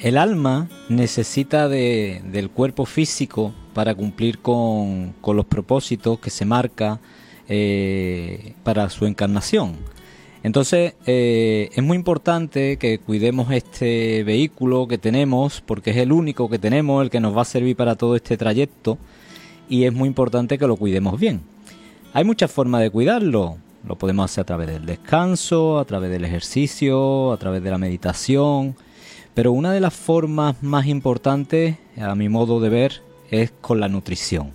El alma necesita del cuerpo físico para cumplir con, los propósitos que se marca eh, para su encarnación. Entonces eh, es muy importante que cuidemos este vehículo que tenemos porque es el único que tenemos, el que nos va a servir para todo este trayecto y es muy importante que lo cuidemos bien. Hay muchas formas de cuidarlo. Lo podemos hacer a través del descanso, a través del ejercicio, a través de la meditación, pero una de las formas más importantes, a mi modo de ver, es con la nutrición.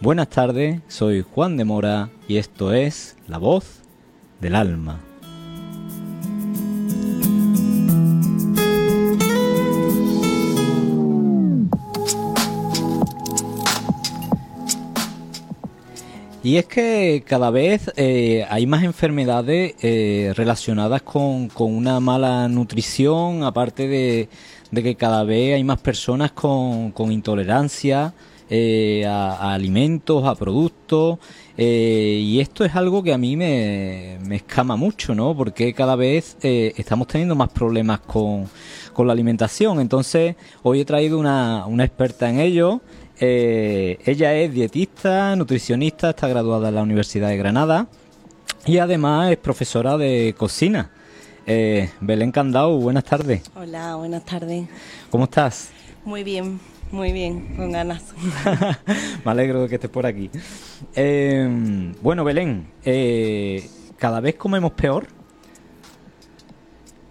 Buenas tardes, soy Juan de Mora y esto es La Voz del Alma. Y es que cada vez eh, hay más enfermedades eh, relacionadas con, una mala nutrición, aparte de, que cada vez hay más personas con, intolerancia eh, a, alimentos, a productos. y esto es algo que a mí me, escama mucho, ¿no? Porque cada vez estamos teniendo más problemas con, la alimentación. Entonces, hoy he traído una, una experta en ello. Eh, ella es dietista, nutricionista, está graduada en la Universidad de Granada y además es profesora de cocina. Eh, Belén Candao, buenas tardes. Hola, buenas tardes. ¿Cómo estás? Muy bien, muy bien, con ganas. Me alegro de que estés por aquí. Eh, bueno, Belén, ¿cada vez comemos peor?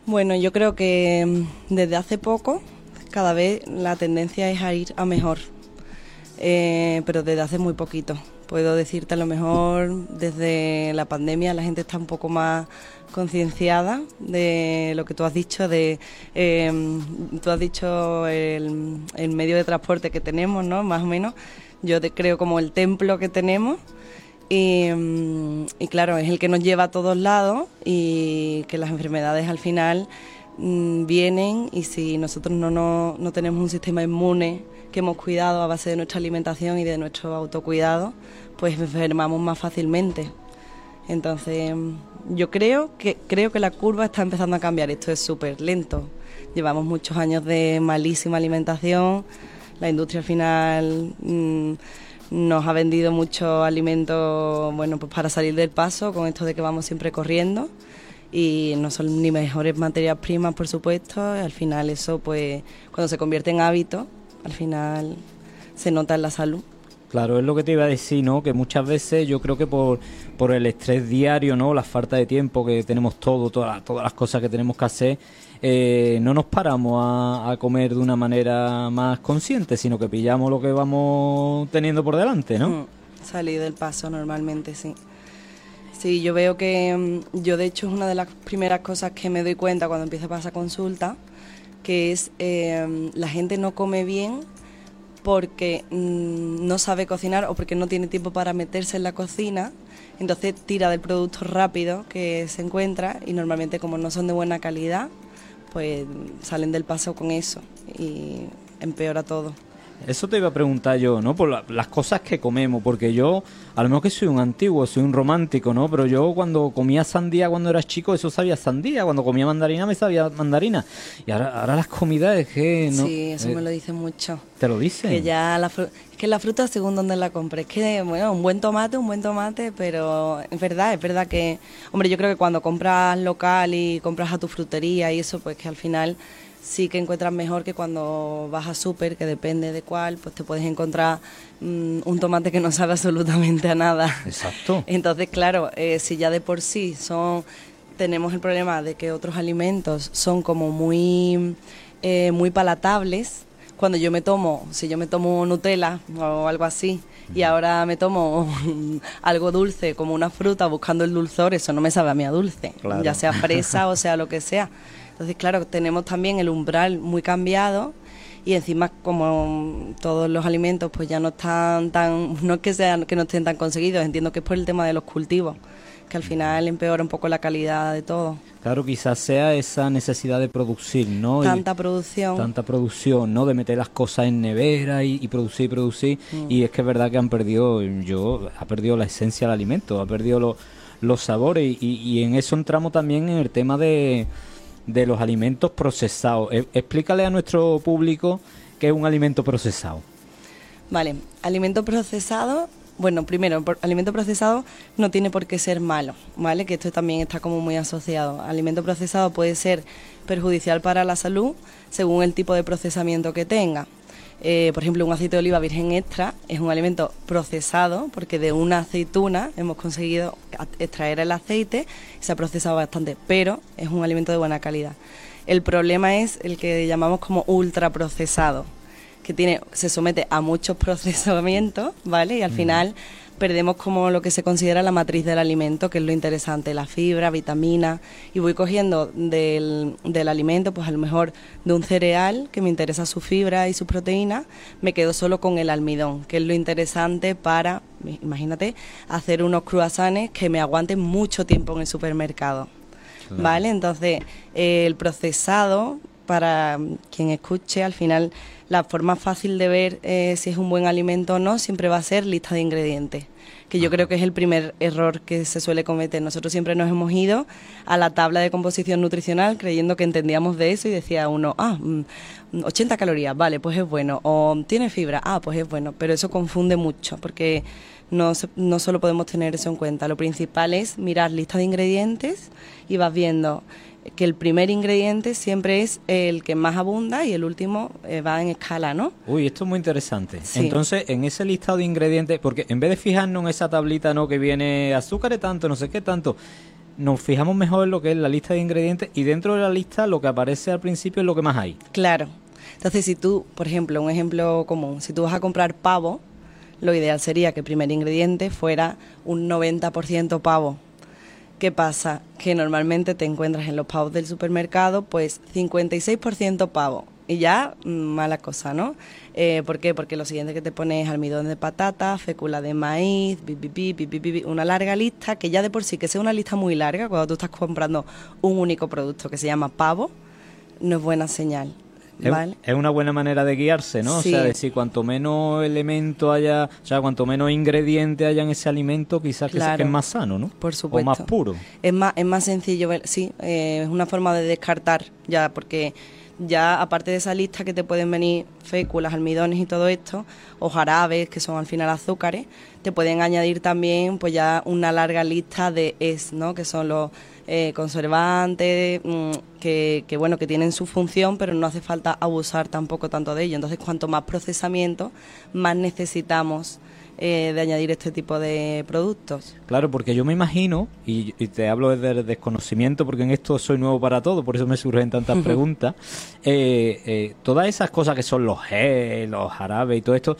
Bueno, yo creo que desde hace poco cada vez la tendencia es a ir a mejor eh, pero desde hace muy poquito. Puedo decirte a lo mejor desde la pandemia la gente está un poco más concienciada de lo que tú has dicho, de em, tú has dicho el, medio de transporte que tenemos, ¿no? Más o menos. Yo creo como el templo que tenemos. Y, em, y, claro, es el que nos lleva a todos lados y que las enfermedades al final mm, vienen y si nosotros no, no, no tenemos un sistema inmune que hemos cuidado a base de nuestra alimentación y de nuestro autocuidado, pues enfermamos más fácilmente. Entonces, yo creo que creo que la curva está empezando a cambiar. Esto es súper lento. Llevamos muchos años de malísima alimentación. La industria al final mm, nos ha vendido mucho alimento, bueno, pues para salir del paso con esto de que vamos siempre corriendo y no son ni mejores materias primas, por supuesto. Al final eso, pues, cuando se convierte en hábito, al final se nota en la salud. Claro, es lo que te iba a decir, ¿no? Que muchas veces yo creo que por, por el estrés diario, ¿no? La falta de tiempo que tenemos todo, todas, todas las cosas que tenemos que hacer, eh, no nos paramos a, comer de una manera más consciente, sino que pillamos lo que vamos teniendo por delante, ¿no? Mm, salir del paso normalmente, sí. Sí, yo veo que mm, yo de hecho es una de las primeras cosas que me doy cuenta cuando empiezo a pasar consulta, que es eh, la gente no come bien porque mm, no sabe cocinar o porque no tiene tiempo para meterse en la cocina, entonces tira del producto rápido que se encuentra y normalmente como no son de buena calidad, pues salen del paso con eso y empeora todo. Eso te iba a preguntar yo, ¿no? Por las cosas que comemos, porque yo, a lo mejor que soy un antiguo, soy un romántico, ¿no? Pero yo cuando comía sandía cuando era chico, eso sabía sandía, cuando comía mandarina me sabía mandarina. Y ahora, ahora las comidas es que no... Sí, eso me lo dicen mucho. ¿Te lo dicen? Que ya la es que la fruta según donde la compres, es que, bueno, un buen tomate, un buen tomate, pero es verdad, es verdad que, hombre, yo creo que cuando compras local y compras a tu frutería y eso, pues que al final sí que encuentras mejor que cuando vas a súper, que depende de cuál, pues te puedes encontrar mm, un tomate que no sabe absolutamente a nada. Exacto. Entonces, claro, eh, si ya de por sí son tenemos el problema de que otros alimentos son como muy eh, muy palatables. Cuando yo me tomo, si yo me tomo Nutella o algo así, y ahora me tomo algo dulce como una fruta buscando el dulzor, eso no me sabe a mí a dulce, ya sea fresa o sea lo que sea. Entonces, claro, tenemos también el umbral muy cambiado y encima como todos los alimentos pues ya no están tan, no es que sean que no estén tan conseguidos, entiendo que es por el tema de los cultivos, que al final empeora un poco la calidad de todo. Claro, quizás sea esa necesidad de producir, ¿no? Tanta producción. Tanta producción, ¿no? De meter las cosas en nevera y, producir y producir. Mm. Y es que es verdad que han perdido, yo, ha perdido la esencia del alimento, ha perdido los sabores y, y en eso entramos también en el tema de de los alimentos procesados. E, explícale a nuestro público qué es un alimento procesado. Vale, alimento procesado bueno, primero, alimento procesado no tiene por qué ser malo, ¿vale? Que esto también está como muy asociado. Alimento procesado puede ser perjudicial para la salud según el tipo de procesamiento que tenga. Eh, por ejemplo, un aceite de oliva virgen extra es un alimento procesado porque de una aceituna hemos conseguido extraer el aceite y se ha procesado bastante, pero es un alimento de buena calidad. El problema es el que llamamos como ultraprocesado, que tiene, se somete a muchos procesamientos, ¿vale? Y al final perdemos como lo que se considera la matriz del alimento, que es lo interesante, la fibra, vitamina, y voy cogiendo del, del alimento, pues a lo mejor de un cereal, que me interesa su fibra y su proteína, me quedo solo con el almidón, que es lo interesante para, imagínate, hacer unos croissants que me aguanten mucho tiempo en el supermercado. ¿Vale? Entonces, el procesado, para quien escuche, al final la forma fácil de ver eh, si es un buen alimento o no siempre va a ser lista de ingredientes, que yo creo que es el primer error que se suele cometer. Nosotros siempre nos hemos ido a la tabla de composición nutricional creyendo que entendíamos de eso y decía uno, ah, 80 mm, calorías, vale, pues es bueno, o tiene fibra, ah, pues es bueno, pero eso confunde mucho porque no, no solo podemos tener eso en cuenta. Lo principal es mirar lista de ingredientes y vas viendo que el primer ingrediente siempre es el que más abunda y el último eh, va en escala, ¿no? Uy, esto es muy interesante. Entonces, en ese listado de ingredientes, porque en vez de fijarnos en esa tablita, ¿no? Que viene azúcar tanto, no sé qué tanto, nos fijamos mejor en lo que es la lista de ingredientes y dentro de la lista lo que aparece al principio es lo que más hay. Claro. Entonces, si tú, por ejemplo, un ejemplo común, si tú vas a comprar pavo, lo ideal sería que el primer ingrediente fuera un 90% pavo ¿Qué pasa? Que normalmente te encuentras en los pavos del supermercado, pues 56% pavo. Y ya, mm, mala cosa, ¿no? Eh, ¿Por qué? Porque lo siguiente que te pones es almidón de patata, fécula de maíz, una larga lista, que ya de por sí, que sea una lista muy larga, cuando tú estás comprando un único producto que se llama pavo, no es buena señal. Es, una buena manera de guiarse, ¿no? O sea, decir, cuanto menos elemento haya, o sea, cuanto menos ingrediente haya en ese alimento, quizás que, es más sano, ¿no? Por supuesto. O más puro. Es más, es más sencillo, sí, eh, es una forma de descartar ya, porque ya aparte de esa lista que te pueden venir féculas, almidones y todo esto, o jarabes, que son al final azúcares, te pueden añadir también pues ya una larga lista de es, ¿no? Que son los eh, conservantes, mm, que, bueno, que tienen su función, pero no hace falta abusar tampoco tanto de ello. Entonces, cuanto más procesamiento, más necesitamos eh, de añadir este tipo de productos. Claro, porque yo me imagino, y, te hablo desde el desconocimiento, porque en esto soy nuevo para todo, por eso me surgen tantas preguntas, eh, todas esas cosas que son los gel, los jarabes y todo esto,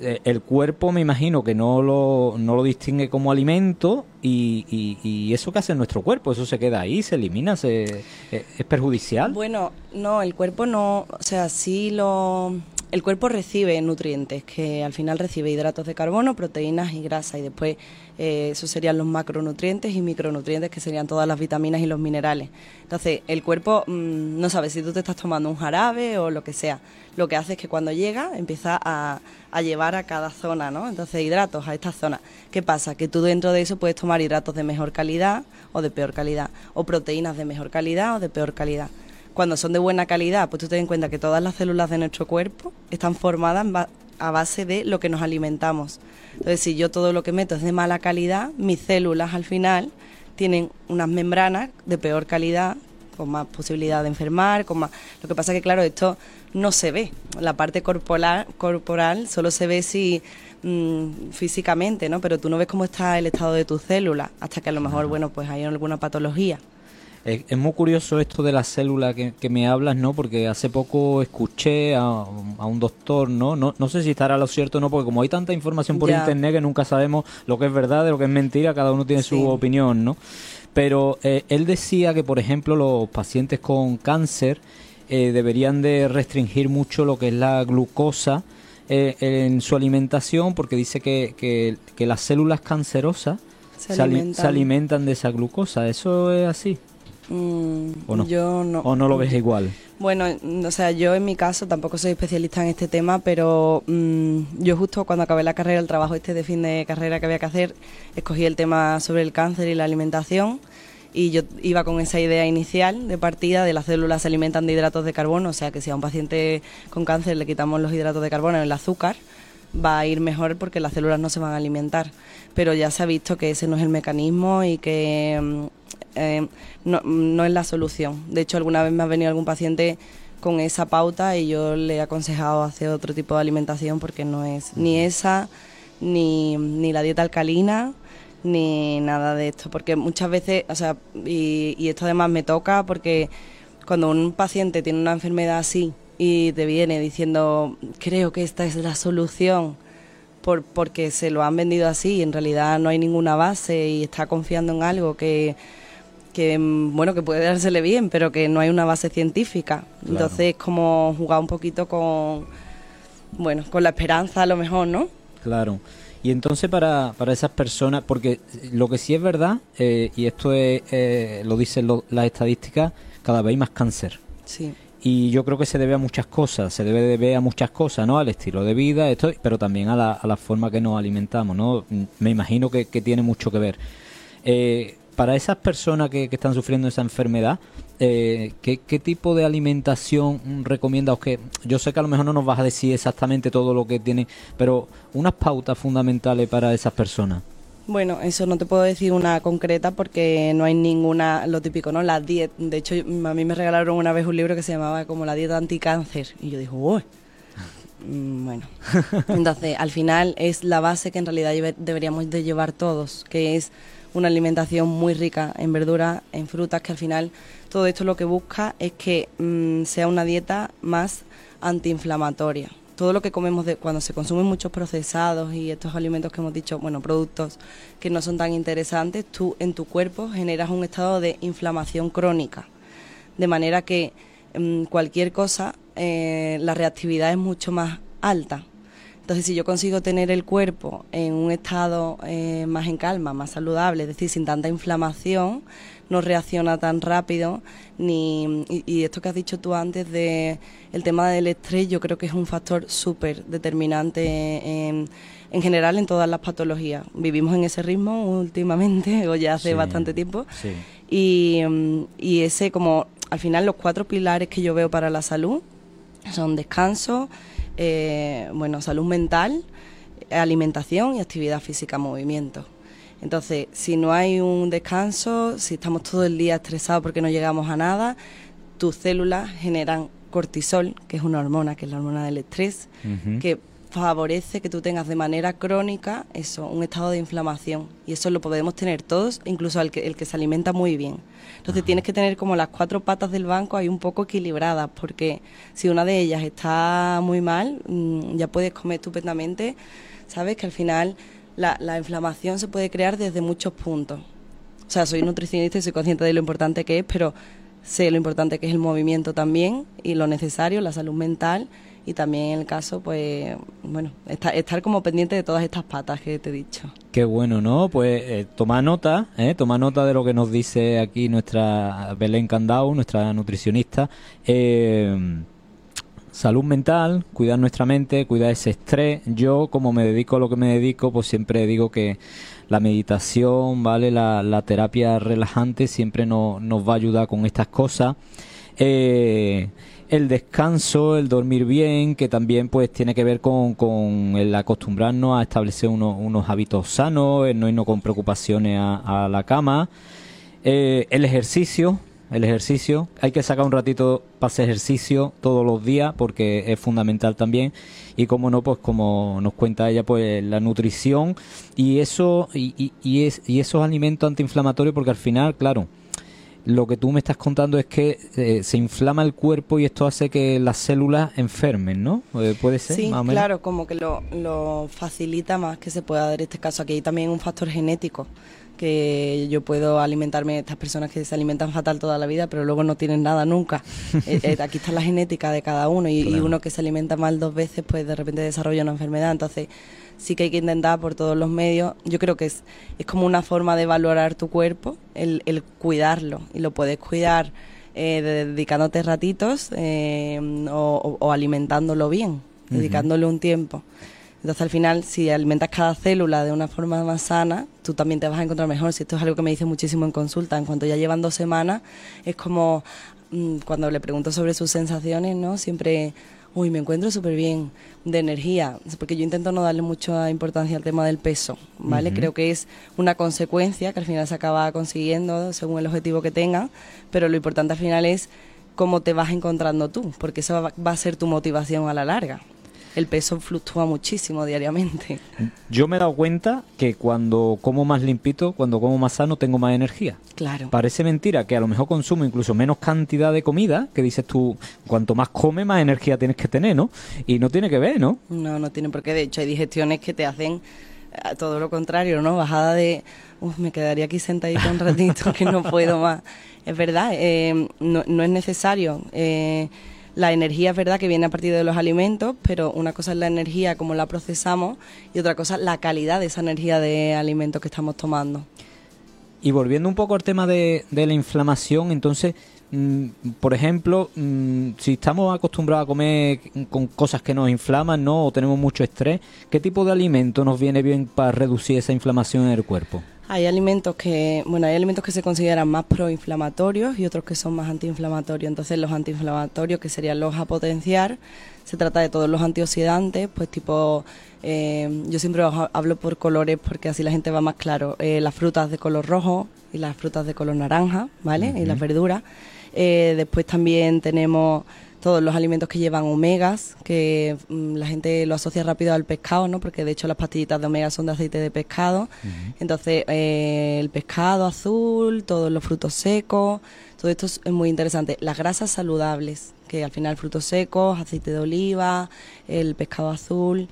el cuerpo me imagino que no lo, no lo distingue como alimento y, y, eso que hace nuestro cuerpo, eso se queda ahí, se elimina, se, eh, es perjudicial. Bueno, no, el cuerpo no, o sea, sí lo... El cuerpo recibe nutrientes, que al final recibe hidratos de carbono, proteínas y grasa, y después eh, esos serían los macronutrientes y micronutrientes, que serían todas las vitaminas y los minerales. Entonces, el cuerpo mm, no sabe si tú te estás tomando un jarabe o lo que sea. Lo que hace es que cuando llega empieza a, a llevar a cada zona, ¿no? Entonces, hidratos a esta zona. ¿Qué pasa? Que tú dentro de eso puedes tomar hidratos de mejor calidad o de peor calidad, o proteínas de mejor calidad o de peor calidad cuando son de buena calidad, pues tú ten en cuenta que todas las células de nuestro cuerpo están formadas a base de lo que nos alimentamos. Entonces, si yo todo lo que meto es de mala calidad, mis células al final tienen unas membranas de peor calidad, con más posibilidad de enfermar, con más... Lo que pasa es que, claro, esto no se ve. La parte corporal, corporal solo se ve si mm, físicamente, ¿no? Pero tú no ves cómo está el estado de tus células, hasta que a lo mejor, bueno, pues hay alguna patología. Es, muy curioso esto de la célula que, me hablas, ¿no? Porque hace poco escuché a, un doctor, ¿no? ¿no? No sé si estará lo cierto o no, porque como hay tanta información por internet que nunca sabemos lo que es verdad de lo que es mentira, cada uno tiene su opinión, ¿no? Pero eh, él decía que, por ejemplo, los pacientes con cáncer eh, deberían de restringir mucho lo que es la glucosa eh, en su alimentación, porque dice que, que, las células cancerosas se, se alimentan de esa glucosa. ¿Eso es así? Mm, ¿O no? Yo no. ¿O no lo ves igual? Bueno, o sea, yo en mi caso tampoco soy especialista en este tema, pero mm, yo justo cuando acabé la carrera, el trabajo este de fin de carrera que había que hacer, escogí el tema sobre el cáncer y la alimentación y yo iba con esa idea inicial de partida de las células se alimentan de hidratos de carbono, o sea que si a un paciente con cáncer le quitamos los hidratos de carbono, el azúcar, va a ir mejor porque las células no se van a alimentar. Pero ya se ha visto que ese no es el mecanismo y que mm, eh, no, no, es la solución. De hecho, alguna vez me ha venido algún paciente con esa pauta y yo le he aconsejado hacer otro tipo de alimentación porque no es ni esa, ni, ni la dieta alcalina, ni nada de esto. Porque muchas veces, o sea, y, y esto además me toca porque cuando un paciente tiene una enfermedad así, y te viene diciendo, creo que esta es la solución, por, porque se lo han vendido así y en realidad no hay ninguna base y está confiando en algo que, que bueno, que puede dársele bien, pero que no hay una base científica. Entonces es como jugar un poquito con, bueno, con la esperanza a lo mejor, ¿no? Claro. Y entonces para, para esas personas, porque lo que sí es verdad, eh, y esto es, eh, lo dicen las estadísticas, cada vez hay más cáncer. Sí y yo creo que se debe a muchas cosas, se debe de ver a muchas cosas, ¿no? Al estilo de vida, esto, pero también a la, a la forma que nos alimentamos, ¿no? Me imagino que, tiene mucho que ver. Eh, para esas personas que, están sufriendo esa enfermedad, eh, ¿qué, tipo de alimentación recomiendas? Que yo sé que a lo mejor no nos vas a decir exactamente todo lo que tiene, pero unas pautas fundamentales para esas personas. Bueno, eso no te puedo decir una concreta porque no hay ninguna, lo típico, ¿no? La dieta. De hecho, a mí me regalaron una vez un libro que se llamaba como La dieta anticáncer. Y yo digo, uy. Mm, bueno, entonces al final es la base que en realidad deberíamos de llevar todos, que es una alimentación muy rica en verduras, en frutas, que al final todo esto lo que busca es que mm, sea una dieta más antiinflamatoria todo lo que comemos de, cuando se consumen muchos procesados y estos alimentos que hemos dicho, bueno, productos que no son tan interesantes, tú en tu cuerpo generas un estado de inflamación crónica. De manera que mm, cualquier cosa, eh, la reactividad es mucho más alta. Entonces, si yo consigo tener el cuerpo en un estado eh, más en calma, más saludable, es decir, sin tanta inflamación, no reacciona tan rápido, ni y, esto que has dicho tú antes de el tema del estrés, yo creo que es un factor súper determinante en, en, general en todas las patologías. Vivimos en ese ritmo últimamente, o ya hace bastante tiempo, y, y ese como al final los cuatro pilares que yo veo para la salud son descanso, eh, bueno, salud mental, alimentación y actividad física, movimiento. Entonces, si no hay un descanso, si estamos todo el día estresados porque no llegamos a nada, tus células generan cortisol, que es una hormona, que es la hormona del estrés, que favorece que tú tengas de manera crónica eso, un estado de inflamación. Y eso lo podemos tener todos, incluso el que, el que se alimenta muy bien. Entonces tienes que tener como las cuatro patas del banco ahí un poco equilibradas, porque si una de ellas está muy mal, mm, ya puedes comer estupendamente, sabes que al final la, la inflamación se puede crear desde muchos puntos. O sea, soy nutricionista y soy consciente de lo importante que es, pero sé lo importante que es el movimiento también y lo necesario, la salud mental y también el caso, pues, bueno, estar, estar como pendiente de todas estas patas que te he dicho. Qué bueno, ¿no? Pues eh, toma nota, ¿eh? toma nota de lo que nos dice aquí nuestra Belén Candau, nuestra nutricionista. Eh, salud mental, cuidar nuestra mente, cuidar ese estrés. Yo, como me dedico a lo que me dedico, pues siempre digo que la meditación, ¿vale? La, terapia relajante siempre nos va a ayudar con estas cosas. Eh, el descanso, el dormir bien, que también pues tiene que ver con, con el acostumbrarnos a establecer unos, hábitos sanos, el no irnos con preocupaciones a, la cama. Eh, el ejercicio, el ejercicio. Hay que sacar un ratito para hacer ejercicio todos los días porque es fundamental también. Y como no, pues como nos cuenta ella, pues la nutrición y eso y, y, es, y esos alimentos antiinflamatorios porque al final, claro, lo que tú me estás contando es que eh, se inflama el cuerpo y esto hace que las células enfermen, ¿no? Eh, ¿Puede ser? Sí, claro, como que lo, lo facilita más que se pueda dar este caso. Aquí hay también un factor genético que yo puedo alimentarme, estas personas que se alimentan fatal toda la vida, pero luego no tienen nada nunca. Eh, eh, aquí está la genética de cada uno y, uno que se alimenta mal dos veces, pues de repente desarrolla una enfermedad. Entonces, sí que hay que intentar por todos los medios. Yo creo que es, es como una forma de valorar tu cuerpo, el, el cuidarlo. Y lo puedes cuidar eh, dedicándote ratitos o, alimentándolo bien, dedicándole un tiempo. Entonces al final, si alimentas cada célula de una forma más sana, tú también te vas a encontrar mejor. Si esto es algo que me dice muchísimo en consulta, en cuanto ya llevan dos semanas, es como mm, cuando le pregunto sobre sus sensaciones, ¿no? Siempre, uy, me encuentro súper bien de energía, porque yo intento no darle mucha importancia al tema del peso, ¿vale? Creo que es una consecuencia que al final se acaba consiguiendo según el objetivo que tenga, pero lo importante al final es cómo te vas encontrando tú, porque eso va a ser tu motivación a la larga el peso fluctúa muchísimo diariamente. Yo me he dado cuenta que cuando como más limpito, cuando como más sano, tengo más energía. Claro. Parece mentira que a lo mejor consumo incluso menos cantidad de comida, que dices tú, cuanto más come, más energía tienes que tener, ¿no? Y no tiene que ver, ¿no? No, no tiene por qué. De hecho, hay digestiones que te hacen eh, todo lo contrario, ¿no? Bajada de, Uf, me quedaría aquí sentadito un ratito que no puedo más. Es verdad, eh, no, no, es necesario. Eh, la energía es verdad que viene a partir de los alimentos, pero una cosa es la energía como la procesamos y otra cosa la calidad de esa energía de alimentos que estamos tomando. Y volviendo un poco al tema de, la inflamación, entonces, por ejemplo, mm, si estamos acostumbrados a comer con cosas que nos inflaman, ¿no? O tenemos mucho estrés, ¿qué tipo de alimento nos viene bien para reducir esa inflamación en el cuerpo? Hay alimentos que, bueno, hay alimentos que se consideran más proinflamatorios y otros que son más antiinflamatorios. Entonces, los antiinflamatorios, que serían los a potenciar, se trata de todos los antioxidantes, pues tipo, eh, yo siempre hablo por colores porque así la gente va más claro. Eh, las frutas de color rojo y las frutas de color naranja, ¿vale? Y las verduras. Eh, después también tenemos todos los alimentos que llevan omegas, que mm, la gente lo asocia rápido al pescado, ¿no? Porque de hecho las pastillitas de omega son de aceite de pescado. Entonces, eh, el pescado azul, todos los frutos secos, todo esto es muy interesante. Las grasas saludables, que al final frutos secos, aceite de oliva, el pescado azul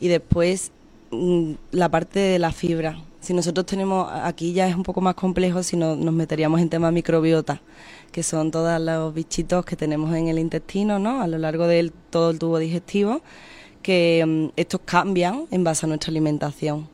y después mm, la parte de la fibra. Si nosotros tenemos, aquí ya es un poco más complejo si no, nos meteríamos en tema microbiota que son todos los bichitos que tenemos en el intestino, ¿no? A lo largo de todo el tubo digestivo, que mm, estos cambian en base a nuestra alimentación.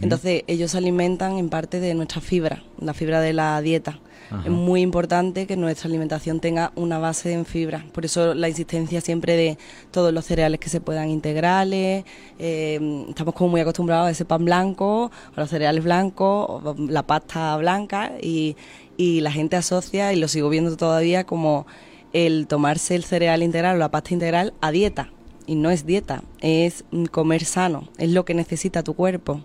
Entonces, ellos se alimentan en parte de nuestra fibra, la fibra de la dieta. Es muy importante que nuestra alimentación tenga una base en fibra. Por eso la insistencia siempre de todos los cereales que se puedan integrales. Eh, estamos como muy acostumbrados a ese pan blanco, a los cereales blancos, la pasta blanca y, y la gente asocia, y lo sigo viendo todavía, como el tomarse el cereal integral o la pasta integral a dieta. Y no es dieta, es comer sano, es lo que necesita tu cuerpo.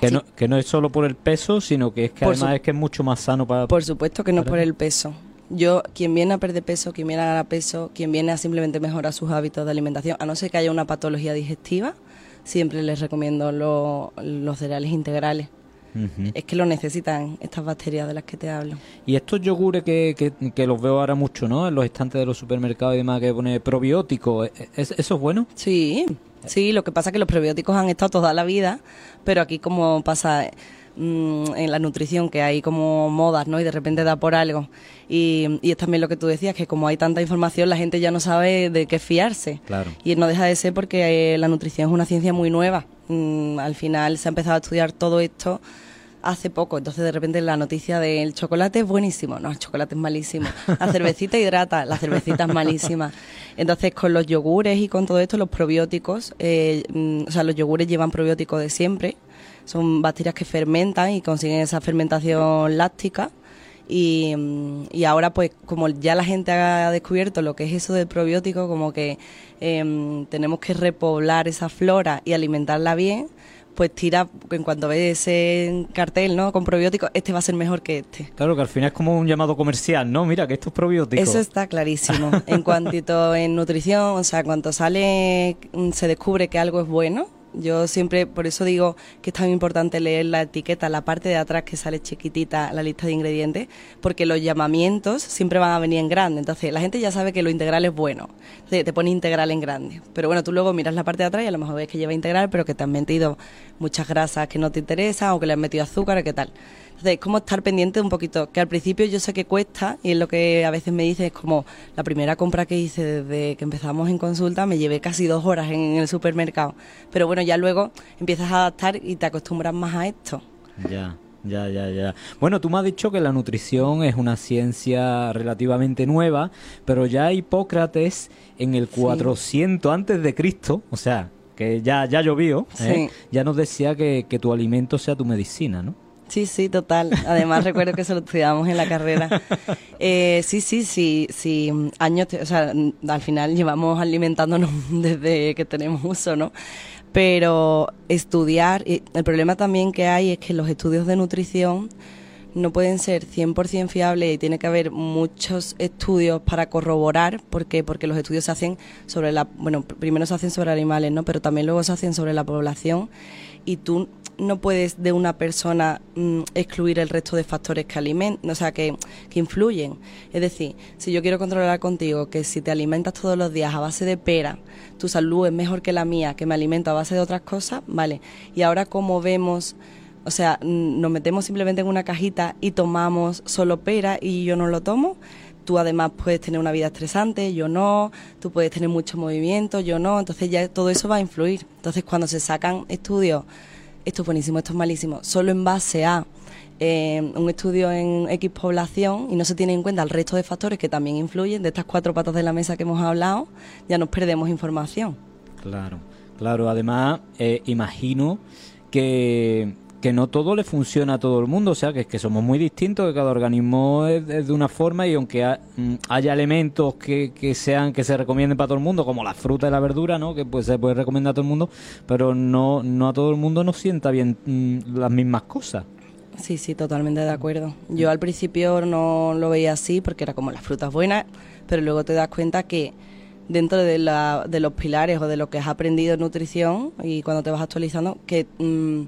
Que, no, que no es solo por el peso, sino que es que además es que es mucho más sano para... Por supuesto que no es por el peso. Yo, quien viene a perder peso, quien viene a ganar peso, quien viene a simplemente mejorar sus hábitos de alimentación, a no ser que haya una patología digestiva, siempre les recomiendo los cereales integrales. Es que lo necesitan estas bacterias de las que te hablo. Y estos yogures que, que, los veo ahora mucho, ¿no? En los estantes de los supermercados y demás, que pone probióticos, ¿e, ¿e, ¿eso es bueno? Sí, sí, lo que pasa es que los probióticos han estado toda la vida, pero aquí como pasa mm, en la nutrición, que hay como modas, ¿no? Y de repente da por algo. Y, y, es también lo que tú decías, que como hay tanta información, la gente ya no sabe de qué fiarse. Claro. Y no deja de ser porque eh, la nutrición es una ciencia muy nueva. Mm, al final se ha empezado a estudiar todo esto hace poco. Entonces, de repente, la noticia del chocolate es buenísimo. No, el chocolate es malísimo. La cervecita hidrata, la cervecita es malísima. Entonces, con los yogures y con todo esto, los probióticos, eh, mm, o sea, los yogures llevan probióticos de siempre. Son bacterias que fermentan y consiguen esa fermentación láctica. Y, mm, y, ahora pues como ya la gente ha descubierto lo que es eso del probiótico, como que em, tenemos que repoblar esa flora y alimentarla bien, pues tira, en cuanto ve ese cartel, ¿no? Con probióticos, este va a ser mejor que este. Claro, que al final es como un llamado comercial, ¿no? Mira, que esto es probiótico. Eso está clarísimo. en cuanto en nutrición, o sea, cuando sale, se descubre que algo es bueno, yo siempre, por eso digo que es tan importante leer la etiqueta, la parte de atrás que sale chiquitita, la lista de ingredientes, porque los llamamientos siempre van a venir en grande. Entonces, la gente ya sabe que lo integral es bueno. Te, pone integral en grande. Pero bueno, tú luego miras la parte de atrás y a lo mejor ves que lleva integral, pero que te han metido muchas grasas que no te interesan o que le han metido azúcar, ¿qué tal? Entonces, es como estar pendiente un poquito, que al principio yo sé que cuesta, y es lo que a veces me dice, es como la primera compra que hice desde que empezamos en consulta, me llevé casi dos horas en el supermercado. Pero bueno, ya luego empiezas a adaptar y te acostumbras más a esto. Ya. Ya, ya, ya. Bueno, tú me has dicho que la nutrición es una ciencia relativamente nueva, pero ya Hipócrates en el 400 antes de Cristo, o sea, que ya, ya llovió, ¿eh? ya nos decía que, que tu alimento sea tu medicina, ¿no? Sí, sí, total. Además recuerdo que eso lo estudiábamos en la carrera. Eh, sí, sí, sí, sí. Años, o sea, al final llevamos alimentándonos desde que tenemos uso, ¿no? Pero estudiar, el problema también que hay es que los estudios de nutrición no pueden ser 100% fiables y tiene que haber muchos estudios para corroborar, ¿por qué? Porque los estudios se hacen sobre la, bueno, primero se hacen sobre animales, ¿no? Pero también luego se hacen sobre la población y tú no puedes de una persona mm, excluir el resto de factores que alimentan, o sea, que, que, influyen. Es decir, si yo quiero controlar contigo que si te alimentas todos los días a base de pera, tu salud es mejor que la mía, que me alimento a base de otras cosas, vale. Y ahora como vemos, o sea, mm, nos metemos simplemente en una cajita y tomamos solo pera y yo no lo tomo, tú además puedes tener una vida estresante, yo no, tú puedes tener mucho movimiento, yo no, entonces ya todo eso va a influir. Entonces cuando se sacan estudios esto es buenísimo, esto es malísimo, solo en base a eh, un estudio en X población y no se tiene en cuenta el resto de factores que también influyen, de estas cuatro patas de la mesa que hemos hablado, ya nos perdemos información. Claro, claro, además eh, imagino que que no todo le funciona a todo el mundo, o sea, que que somos muy distintos, que cada organismo es, de una forma y aunque mm, haya elementos que, que, sean que se recomienden para todo el mundo, como la fruta y la verdura, ¿no? Que pues se puede recomendar a todo el mundo, pero no no a todo el mundo nos sienta bien mm, las mismas cosas. Sí, sí, totalmente de acuerdo. Yo al principio no lo veía así porque era como las frutas buenas, pero luego te das cuenta que dentro de, la, de los pilares o de lo que has aprendido en nutrición y cuando te vas actualizando, que mm,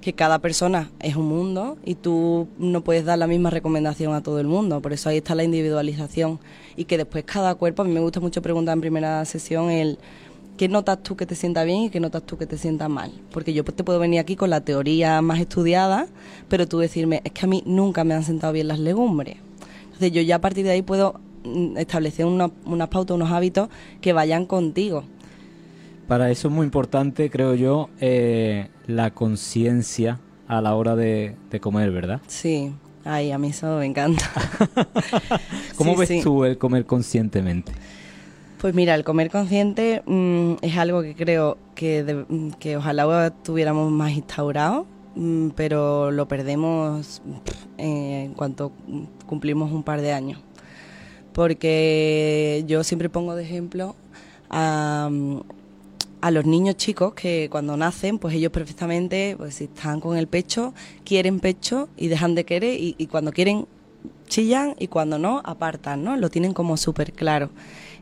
que cada persona es un mundo y tú no puedes dar la misma recomendación a todo el mundo. Por eso ahí está la individualización y que después cada cuerpo, a mí me gusta mucho preguntar en primera sesión el qué notas tú que te sienta bien y qué notas tú que te sienta mal. Porque yo te puedo venir aquí con la teoría más estudiada, pero tú decirme, es que a mí nunca me han sentado bien las legumbres. Entonces yo ya a partir de ahí puedo mm, establecer unas pautas, unos hábitos que vayan contigo para eso es muy importante, creo yo, eh, la conciencia a la hora de, comer, ¿verdad? Sí, ay, a mí eso me encanta. ¿Cómo ves tú el comer conscientemente? Pues mira, el comer consciente mm, es algo que creo que, que ojalá tuviéramos más instaurado, mm, pero lo perdemos eh, en cuanto cumplimos un par de años. Porque yo siempre pongo de ejemplo a a los niños chicos que cuando nacen, pues ellos perfectamente, pues si están con el pecho, quieren pecho y dejan de querer y, cuando quieren chillan y cuando no, apartan, ¿no? Lo tienen como súper claro.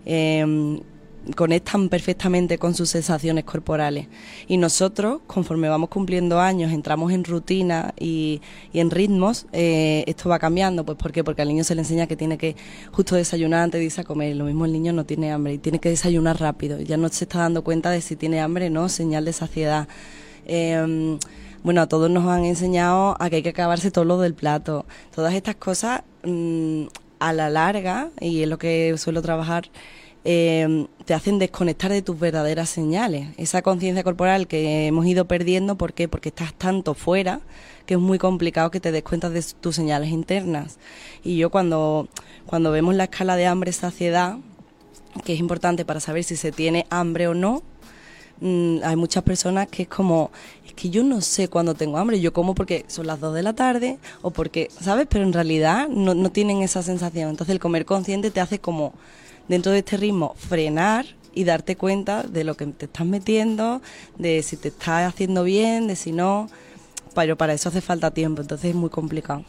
Eh, conectan perfectamente con sus sensaciones corporales. Y nosotros, conforme vamos cumpliendo años, entramos en rutina y, en ritmos, eh, esto va cambiando. Pues ¿por qué? Porque al niño se le enseña que tiene que justo desayunar antes de irse a comer. Lo mismo el niño no tiene hambre y tiene que desayunar rápido. Ya no se está dando cuenta de si tiene hambre o no, señal de saciedad. Em, bueno, a todos nos han enseñado a que hay que acabarse todo lo del plato. Todas estas cosas, mm, a la larga, y es lo que suelo trabajar, eh, te hacen desconectar de tus verdaderas señales. Esa conciencia corporal que hemos ido perdiendo, ¿por qué? Porque estás tanto fuera que es muy complicado que te des cuenta de tus señales internas. Y yo cuando, cuando vemos la escala de hambre-saciedad, que es importante para saber si se tiene hambre o no, mm, hay muchas personas que es como, es que yo no sé cuándo tengo hambre, yo como porque son las 2 de la tarde o porque, ¿sabes? Pero en realidad no, no tienen esa sensación. Entonces el comer consciente te hace como dentro de este ritmo frenar y darte cuenta de lo que te estás metiendo, de si te estás haciendo bien, de si no, pero para eso hace falta tiempo, entonces es muy complicado.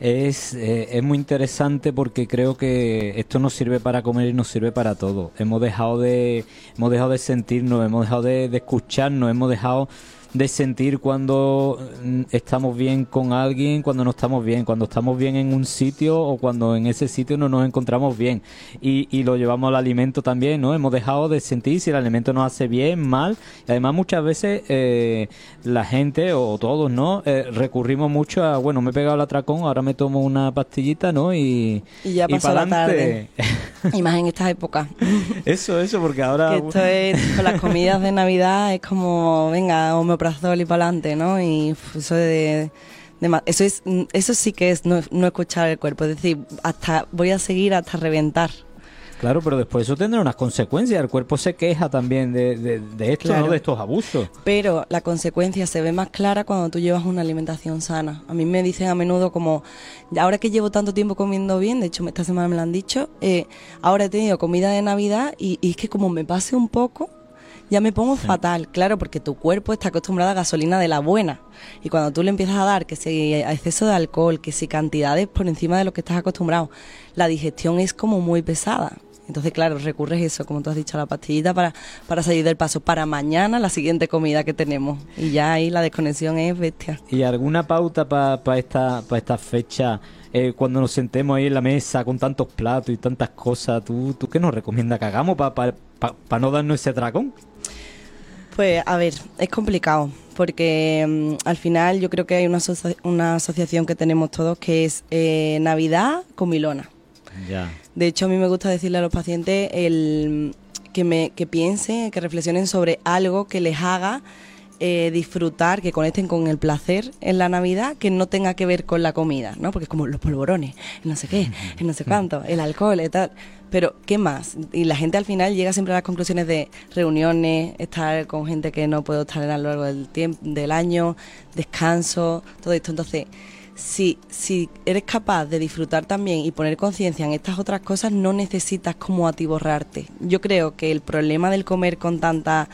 Es, eh, es muy interesante porque creo que esto nos sirve para comer y nos sirve para todo. Hemos dejado de, hemos dejado de sentirnos, hemos dejado de, de escucharnos, hemos dejado de sentir cuando mm, estamos bien con alguien, cuando no estamos bien, cuando estamos bien en un sitio o cuando en ese sitio no nos encontramos bien. Y, y lo llevamos al alimento también, ¿no? Hemos dejado de sentir si el alimento nos hace bien, mal. Y además muchas veces eh, la gente o todos, ¿no? Eh, recurrimos mucho a, bueno, me he pegado el atracón, ahora me tomo una pastillita, ¿no? Y, y ya pasó la tarde. y más en estas épocas. eso, eso, porque ahora... Que esto es, con las comidas de Navidad es como, venga, o me y para adelante, ¿no? Y eso de, eso es eso sí que es no, escuchar el cuerpo, es decir, hasta voy a seguir hasta reventar. Claro, pero después eso tendrá unas consecuencias. El cuerpo se queja también de, de, esto, ¿no? De estos abusos. Pero la consecuencia se ve más clara cuando tú llevas una alimentación sana. A mí me dicen a menudo como, ahora que llevo tanto tiempo comiendo bien, de hecho esta semana me lo han dicho, eh, ahora he tenido comida de Navidad y, y es que como me pase un poco, ya me pongo fatal, claro, porque tu cuerpo está acostumbrado a gasolina de la buena. Y cuando tú le empiezas a dar que si exceso de alcohol, que si cantidades por encima de lo que estás acostumbrado, la digestión es como muy pesada. Entonces, claro, recurres eso, como tú has dicho, a la pastillita para, para salir del paso. Para mañana, la siguiente comida que tenemos. Y ya ahí la desconexión es bestia. ¿Y alguna pauta para esta, para esta fecha? Eh, cuando nos sentemos ahí en la mesa con tantos platos y tantas cosas, ¿tú, tú qué nos recomiendas que hagamos para no darnos ese dragón? Pues a ver, es complicado porque mm, al final yo creo que hay una, una asociación que tenemos todos que es eh, Navidad con Milona. Ya. De hecho, a mí me gusta decirle a los pacientes el, que, me, que piensen, que reflexionen sobre algo que les haga eh, disfrutar, que conecten con el placer en la Navidad, que no tenga que ver con la comida, ¿no? Porque es como los polvorones, no sé qué, no sé cuánto, el alcohol y tal. Pero, ¿qué más? Y la gente al final llega siempre a las conclusiones de reuniones, estar con gente que no puedo estar a lo largo del, tiempo, del año, descanso, todo esto. Entonces, si, si eres capaz de disfrutar también y poner conciencia en estas otras cosas, no necesitas como atiborrarte. Yo creo que el problema del comer con tanta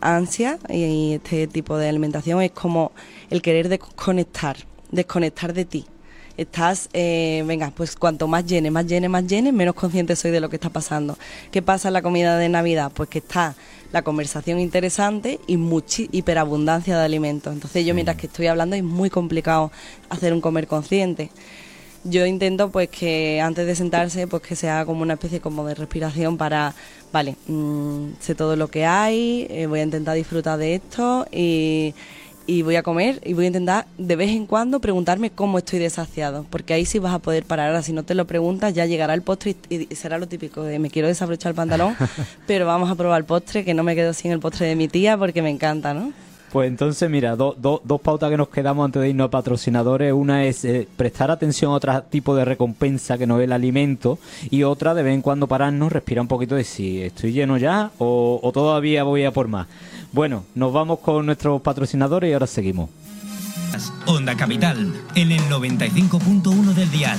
ansia y este tipo de alimentación es como el querer desconectar, desconectar de ti. Estás, eh, venga, pues cuanto más llene, más llene, más llene, menos consciente soy de lo que está pasando. ¿Qué pasa en la comida de Navidad? Pues que está la conversación interesante y mucha hiperabundancia de alimentos. Entonces yo mientras que estoy hablando es muy complicado hacer un comer consciente yo intento pues que antes de sentarse pues que sea como una especie como de respiración para vale mm, sé todo lo que hay eh, voy a intentar disfrutar de esto y, y voy a comer y voy a intentar de vez en cuando preguntarme cómo estoy desaciado porque ahí sí vas a poder parar ahora si no te lo preguntas ya llegará el postre y, será lo típico de me quiero desabrochar el pantalón pero vamos a probar el postre que no me quedo sin el postre de mi tía porque me encanta ¿no? Pues entonces, mira, dos pautas que nos quedamos antes de irnos a patrocinadores. Una es eh, prestar atención a otro tipo de recompensa que no es el alimento. Y otra, de vez en cuando pararnos, respirar un poquito de si estoy lleno ya o, o todavía voy a por más. Bueno, nos vamos con nuestros patrocinadores y ahora seguimos. Onda Capital, en el 95.1 del dial.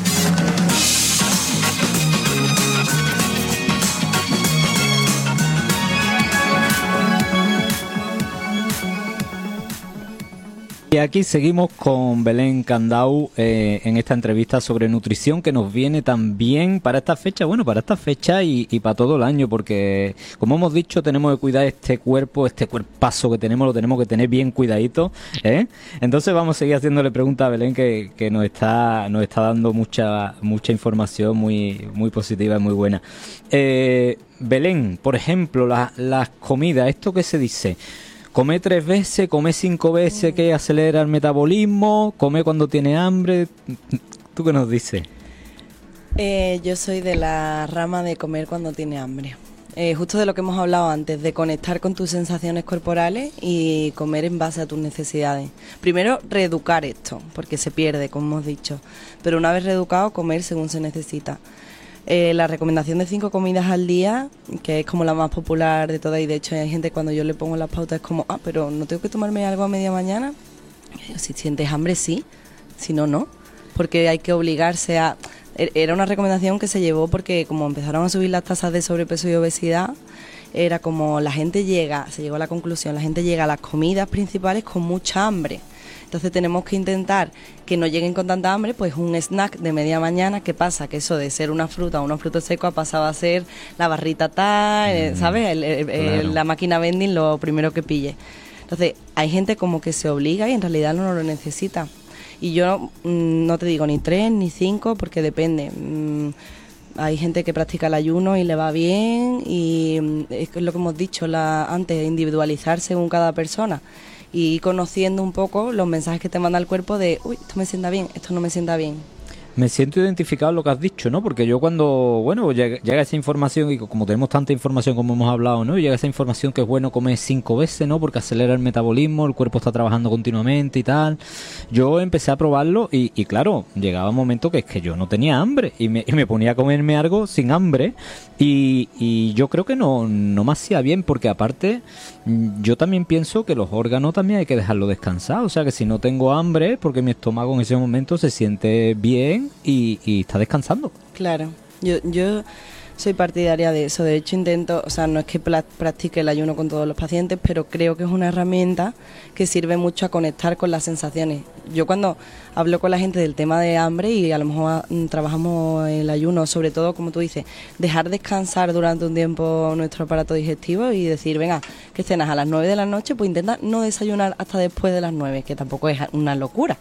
Y aquí seguimos con Belén Candau eh, en esta entrevista sobre nutrición que nos viene también para esta fecha, bueno, para esta fecha y, para todo el año, porque como hemos dicho, tenemos que cuidar este cuerpo, este cuerpazo que tenemos, lo tenemos que tener bien cuidadito. ¿eh? Entonces vamos a seguir haciéndole preguntas a Belén que, nos está nos está dando mucha mucha información muy muy positiva y muy buena. Eh, Belén, por ejemplo, las comidas, esto que se dice come tres veces, come cinco veces que acelera el metabolismo, come cuando tiene hambre. ¿Tú qué nos dices? Eh, yo soy de la rama de comer cuando tiene hambre. Eh, justo de lo que hemos hablado antes, de conectar con tus sensaciones corporales y comer en base a tus necesidades. Primero, reeducar esto, porque se pierde, como hemos dicho. Pero una vez reeducado, comer según se necesita. Eh, la recomendación de cinco comidas al día, que es como la más popular de todas, y de hecho hay gente cuando yo le pongo las pautas es como, ah, pero no tengo que tomarme algo a media mañana. si sientes hambre, sí, si no, no. Porque hay que obligarse a... E-, era una recomendación que se llevó porque como empezaron a subir las tasas de sobrepeso y obesidad, era como la gente llega, se llegó a la conclusión, la gente llega a las comidas principales con mucha hambre. Entonces tenemos que intentar que no lleguen con tanta hambre, pues un snack de media mañana, ¿qué pasa? Que eso de ser una fruta o unos frutos secos ha pasado a ser la barrita tal, eh, mm, ¿sabes? la máquina vending lo primero que pille. Entonces hay gente como que se obliga y en realidad no lo necesita. Y yo mm, no te digo ni tres ni cinco porque depende. Mm, hay gente que practica el ayuno y le va bien y es lo que hemos dicho la, antes, individualizar según cada persona y conociendo un poco los mensajes que te manda el cuerpo de, uy, esto me sienta bien, esto no me sienta bien. Me siento identificado en lo que has dicho, ¿no? Porque yo cuando, bueno, llega, esa información y como tenemos tanta información como hemos hablado, ¿no? Llega esa información que es bueno comer cinco veces, ¿no? Porque acelera el metabolismo, el cuerpo está trabajando continuamente y tal. Yo empecé a probarlo y, claro, llegaba un momento que es que yo no tenía hambre y me, y me ponía a comerme algo sin hambre y, y yo creo que no, no me hacía bien porque aparte yo también pienso que los órganos también hay que dejarlo descansar. O sea que si no tengo hambre, porque mi estómago en ese momento se siente bien y, y está descansando. Claro. Yo, yo soy partidaria de eso. De hecho, intento, o sea, no es que practique el ayuno con todos los pacientes, pero creo que es una herramienta que sirve mucho a conectar con las sensaciones. Yo cuando hablo con la gente del tema de hambre y a lo mejor mm, trabajamos el ayuno, sobre todo, como tú dices, dejar descansar durante un tiempo nuestro aparato digestivo y decir, venga, que cenas a las 9 de la noche, pues intenta no desayunar hasta después de las 9, que tampoco es una locura.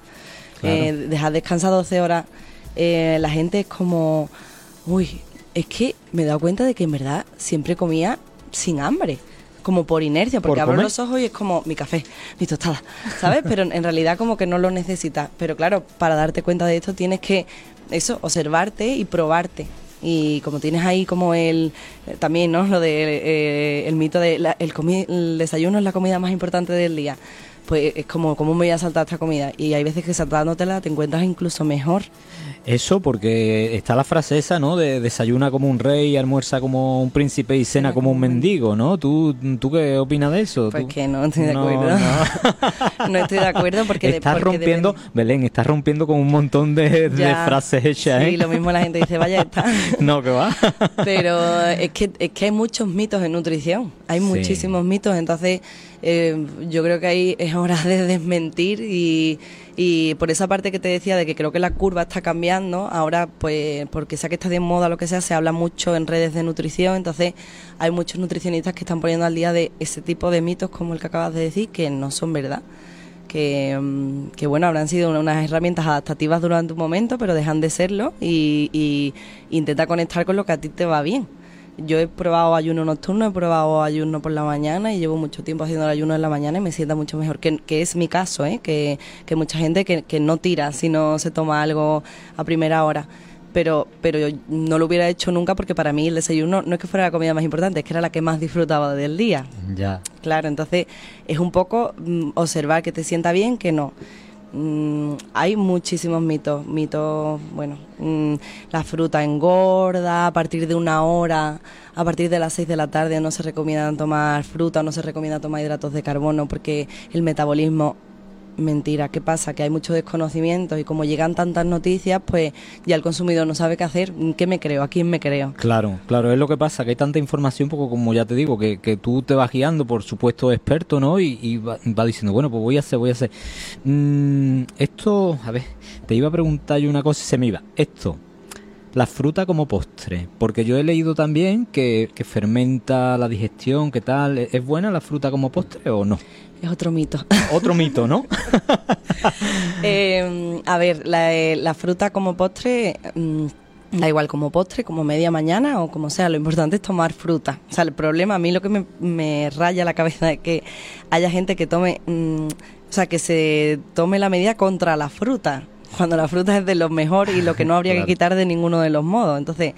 Eh, dejar descansar 12 horas, eh, la gente es como, uy, es que me he dado cuenta de que en verdad siempre comía sin hambre como por inercia, porque abro los ojos y es como mi café, mi tostada, ¿sabes? Pero en realidad como que no lo necesitas. Pero claro, para darte cuenta de esto tienes que, eso, observarte y probarte. Y como tienes ahí como el, también, ¿no? Lo de eh, el mito de el, el desayuno es la comida más importante del día pues es como, ¿cómo me voy a saltar esta comida? Y hay veces que saltándotela te encuentras incluso mejor. Eso, porque está la frase esa, ¿no? De desayuna como un rey, almuerza como un príncipe y cena como un mendigo, ¿no? ¿Tú, tú qué opinas de eso? Pues que no estoy de acuerdo. No, estoy de acuerdo porque... Estás rompiendo, Belén, estás rompiendo con un montón de, frases hechas, ¿eh? Sí, lo mismo la gente dice, vaya, está. no, que va. Pero es que, es que hay muchos mitos en nutrición, hay muchísimos mitos, entonces eh, yo creo que ahí es hora de desmentir y, y, por esa parte que te decía de que creo que la curva está cambiando, ahora pues porque sea que está de moda lo que sea, se habla mucho en redes de nutrición, entonces hay muchos nutricionistas que están poniendo al día de ese tipo de mitos como el que acabas de decir que no son verdad. Que, mm, que, bueno, habrán sido unas herramientas adaptativas durante un momento, pero dejan de serlo y, y intenta conectar con lo que a ti te va bien yo he probado ayuno nocturno, he probado ayuno por la mañana y llevo mucho tiempo haciendo el ayuno en la mañana y me sienta mucho mejor, que, es mi caso, ¿eh? que, que mucha gente que, que no tira si no se toma algo a primera hora pero, pero yo no lo hubiera hecho nunca porque para mí el desayuno no es que fuera la comida más importante, es que era la que más disfrutaba del día. Ya. Claro, entonces es un poco mm, observar que te sienta bien, que no. Mm, hay muchísimos mitos, mitos, bueno, mm, la fruta engorda, a partir de una hora, a partir de las 6 de la tarde no se recomienda tomar fruta, no se recomienda tomar hidratos de carbono porque el metabolismo mentira. ¿Qué pasa? Que hay mucho desconocimiento y como llegan tantas noticias, pues ya el consumidor no sabe qué hacer. ¿Qué me creo? ¿A quién me creo? Claro, claro, es lo que pasa, que hay tanta información, poco como ya te digo, que, que tú te vas guiando por supuesto experto, ¿no? Y, va, diciendo, bueno, pues voy a hacer, voy a hacer. Mm, esto, a ver, te iba a preguntar yo una cosa y se me iba. Esto, la fruta como postre, porque yo he leído también que, que fermenta la digestión, ¿qué tal? ¿Es buena la fruta como postre o no? Es otro mito. Otro mito, ¿no? Eh, a ver, eh, la, fruta como postre, mm, da igual como postre, como media mañana o como sea, lo importante es tomar fruta. O sea, el problema, a mí lo que me, raya la cabeza es que haya gente que tome, mm, o sea, que se tome la medida contra la fruta, cuando la fruta es de lo mejor y lo que no habría que quitar de ninguno de los modos. Entonces,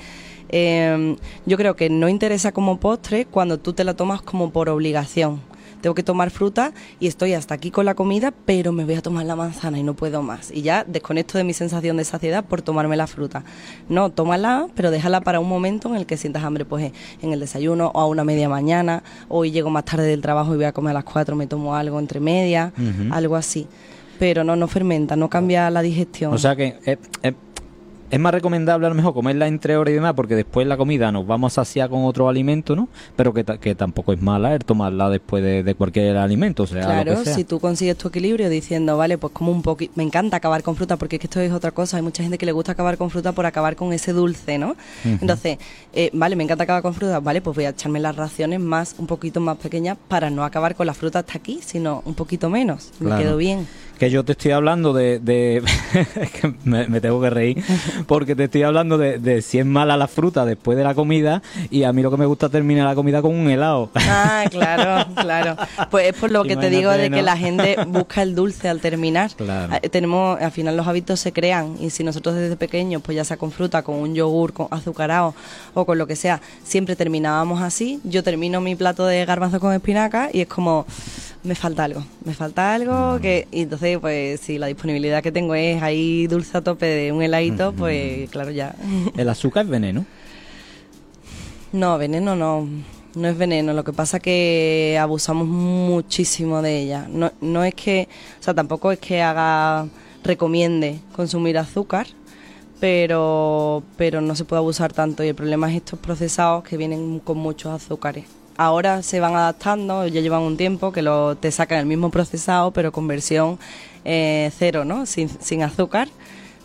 eh, yo creo que no interesa como postre cuando tú te la tomas como por obligación tengo que tomar fruta y estoy hasta aquí con la comida, pero me voy a tomar la manzana y no puedo más. Y ya desconecto de mi sensación de saciedad por tomarme la fruta. No, tómala, pero déjala para un momento en el que sientas hambre, pues en el desayuno o a una media mañana, hoy llego más tarde del trabajo y voy a comer a las cuatro, me tomo algo entre media, algo así. Pero no, no fermenta, no cambia la digestión. O sea que eh, eh, es más recomendable a lo mejor comerla entre horas y demás, porque después la comida nos vamos a saciar con otro alimento, ¿no? Pero que, que tampoco es mala el tomarla después de, cualquier alimento, o sea, Claro, si tú consigues tu equilibrio diciendo, vale, pues como un poquito... Me encanta acabar con fruta, porque es que esto es otra cosa. Hay mucha gente que le gusta acabar con fruta por acabar con ese dulce, ¿no? Entonces, eh, vale, me encanta acabar con fruta, vale, pues voy a echarme las raciones más, un poquito más pequeñas para no acabar con la fruta hasta aquí, sino un poquito menos. Me quedo bien. Que yo te estoy hablando de... es que me, tengo que reír, porque te estoy hablando de, si es mala la fruta después de la comida y a mí lo que me gusta terminar la comida con un helado. Ah, claro, claro. Pues es por lo que te digo de que la gente busca el dulce al terminar. Claro. Ah, tenemos, al final los hábitos se crean y si nosotros desde pequeños, pues ya sea con fruta, con un yogur, con azucarado o con lo que sea, siempre terminábamos así, yo termino mi plato de garbanzo con espinaca y es como me falta algo, me falta algo que y entonces pues si la disponibilidad que tengo es ahí dulce a tope de un heladito, pues claro ya. ¿El azúcar es veneno? No, veneno no. No es veneno, lo que pasa es que abusamos muchísimo de ella. No, no es que, o sea, tampoco es que haga, recomiende consumir azúcar, pero, pero no se puede abusar tanto y el problema es estos procesados que vienen con muchos azúcares ahora se van adaptando, ya llevan un tiempo que lo, te sacan el mismo procesado, pero con versión eh, cero, ¿no? Sin, sin azúcar.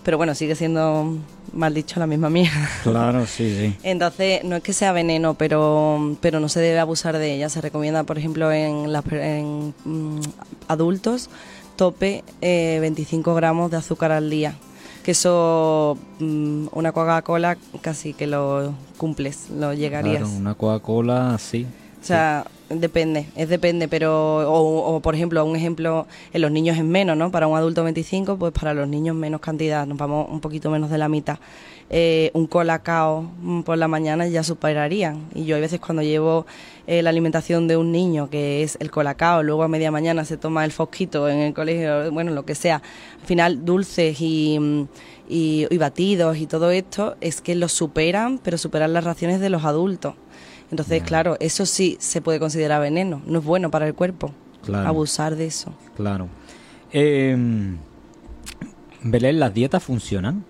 Pero bueno, sigue siendo, mal dicho, la misma mierda. Claro, sí, sí. Entonces, no es que sea veneno, pero, pero no se debe abusar de ella. Se recomienda, por ejemplo, en, en mm, adultos, tope 25 eh, gramos de azúcar al día que eso mm, una Coca-Cola casi que lo cumples, lo llegarías. Claro, una Coca-Cola sí. O sea, depende, es depende, pero, o, por ejemplo, un ejemplo, en los niños es menos, ¿no? Para un adulto 25, pues para los niños menos cantidad, nos vamos un poquito menos de la mitad. Eh, un colacao mm, por la mañana ya superarían. Y yo hay veces cuando llevo eh, la alimentación de un niño, que es el colacao, luego a media mañana se toma el fosquito en el colegio, bueno, lo que sea, al final dulces y, mm, y, y batidos y todo esto, es que los superan, pero superan las raciones de los adultos. Entonces, claro, eso sí se puede considerar veneno, no es bueno para el cuerpo abusar de eso. Claro. Eh, Belén, ¿las dietas funcionan?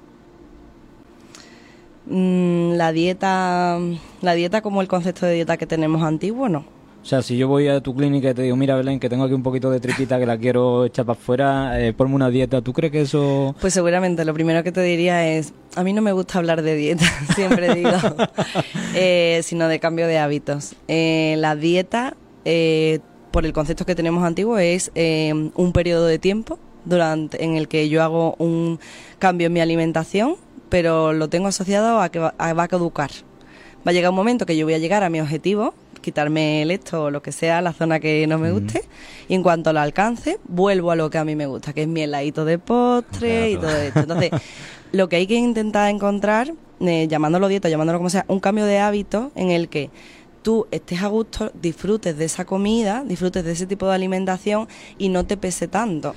Mm, la dieta, la dieta como el concepto de dieta que tenemos antiguo, no. O sea, si yo voy a tu clínica y te digo, mira Belén, que tengo aquí un poquito de tripita que la quiero echar para afuera, eh, ponme una dieta, ¿tú crees que eso...? Pues seguramente, lo primero que te diría es, a mí no me gusta hablar de dieta, siempre digo, eh, sino de cambio de hábitos. Eh, la dieta, eh, por el concepto que tenemos antiguo, es un periodo de tiempo durante en el que yo hago un cambio en mi alimentación, pero lo tengo asociado a que va a caducar. Va a llegar un momento que yo voy a llegar a mi objetivo, quitarme el esto o lo que sea, la zona que no me guste, y en cuanto la alcance, vuelvo a lo que a mí me gusta, que es mi heladito de postre y todo esto. Entonces, lo que hay que intentar encontrar, eh, llamándolo dieta, llamándolo como sea, un cambio de hábito en el que tú estés a gusto, disfrutes de esa comida, disfrutes de ese tipo de alimentación y no te pese tanto.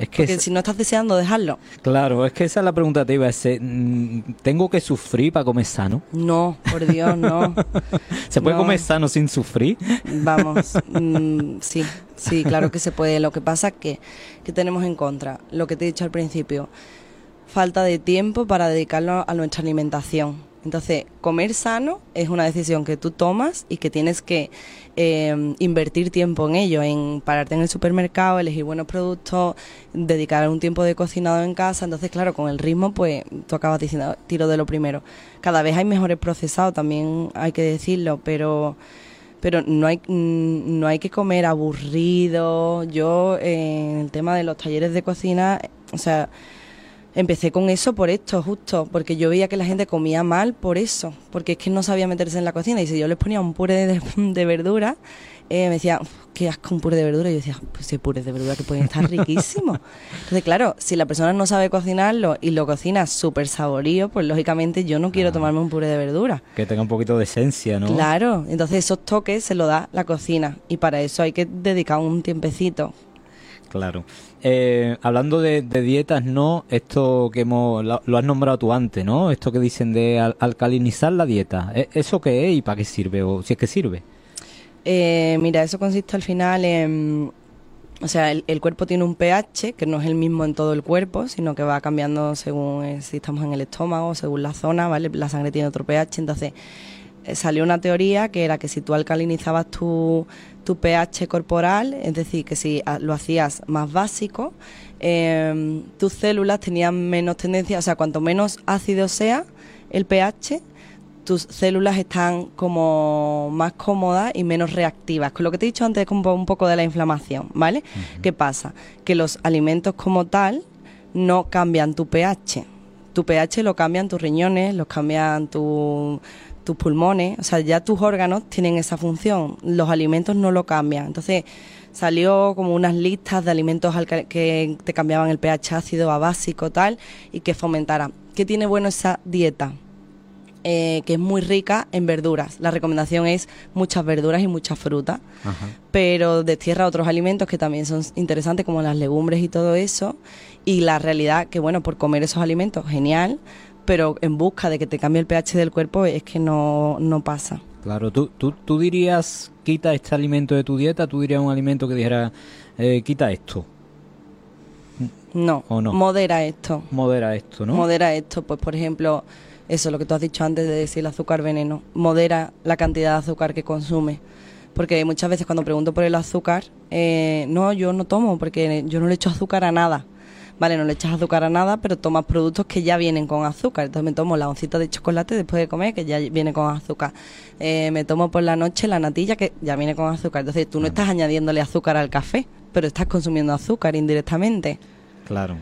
Es que Porque si no estás deseando dejarlo. Claro, es que esa es la pregunta te iba a mm, ¿Tengo que sufrir para comer sano? No, por Dios, no. ¿Se puede comer sano sin sufrir? Vamos, mm, sí, sí, claro que se puede. Lo que pasa es que, que tenemos en contra, lo que te he dicho al principio, falta de tiempo para dedicarlo a nuestra alimentación entonces, comer sano es una decisión que tú tomas y que tienes que eh, invertir tiempo en ello, en pararte en el supermercado, elegir buenos productos, dedicar un tiempo de cocinado en casa. Entonces, claro, con el ritmo, pues tú acabas diciendo, tiro de lo primero. Cada vez hay mejores procesados, también hay que decirlo, pero pero no hay no hay que comer aburrido. Yo en el tema de los talleres de cocina, o sea, Empecé con eso por esto, justo, porque yo veía que la gente comía mal por eso, porque es que no sabía meterse en la cocina y si yo les ponía un puré de, de verdura, eh, me decía, qué asco un puré de verdura, y yo decía, pues sí, puré de verdura que pueden estar riquísimos. Entonces, claro, si la persona no sabe cocinarlo y lo cocina súper saborío, pues lógicamente yo no quiero tomarme un puré de verdura. Que tenga un poquito de esencia, ¿no? Claro, entonces esos toques se lo da la cocina y para eso hay que dedicar un tiempecito. Claro. Eh, hablando de, dietas, ¿no? Esto que hemos, lo, has nombrado tú antes, ¿no? Esto que dicen de alcalinizar la dieta. ¿E, ¿Eso qué es y para qué sirve? O si es que sirve. Eh, mira, eso consiste al final en... O sea, el, cuerpo tiene un pH que no es el mismo en todo el cuerpo, sino que va cambiando según eh, si estamos en el estómago, según la zona, ¿vale? La sangre tiene otro pH, entonces salió una teoría que era que si tú alcalinizabas tu, tu pH corporal, es decir, que si lo hacías más básico, em, tus células tenían menos tendencia, o sea, cuanto menos ácido sea el pH, tus células están como más cómodas y menos reactivas. Con lo que te he dicho antes, como un poco de la inflamación, ¿vale? ¿Qué pasa? Que los alimentos como tal no cambian tu pH. Tu pH lo cambian tus riñones, los cambian tus pulmones, o sea, ya tus órganos tienen esa función, los alimentos no lo cambian. Entonces, salió como unas listas de alimentos que te cambiaban el pH ácido a básico, tal, y que fomentaran. ¿Qué tiene bueno esa dieta? Eh, que es muy rica en verduras. La recomendación es muchas verduras y mucha fruta, pero destierra otros alimentos que también son interesantes, como las legumbres y todo eso. Y la realidad que, bueno, por comer esos alimentos, genial, pero en busca de que te cambie el pH del cuerpo es que no, no pasa. Claro, ¿tú, tú, tú dirías, quita este alimento de tu dieta, tú dirías un alimento que dijera, eh, quita esto. No, no, modera esto. Modera esto, ¿no? Modera esto, pues por ejemplo eso, lo que tú has dicho antes de decir el azúcar veneno, modera la cantidad de azúcar que consume. Porque muchas veces cuando pregunto por el azúcar, eh, no, yo no tomo porque yo no le echo azúcar a nada. Vale, no le echas azúcar a nada, pero tomas productos que ya vienen con azúcar. Entonces me tomo la oncita de chocolate después de comer, que ya viene con azúcar. Eh, me tomo por la noche la natilla, que ya viene con azúcar. Entonces tú no estás añadiéndole azúcar al café, pero estás consumiendo azúcar indirectamente. Claro.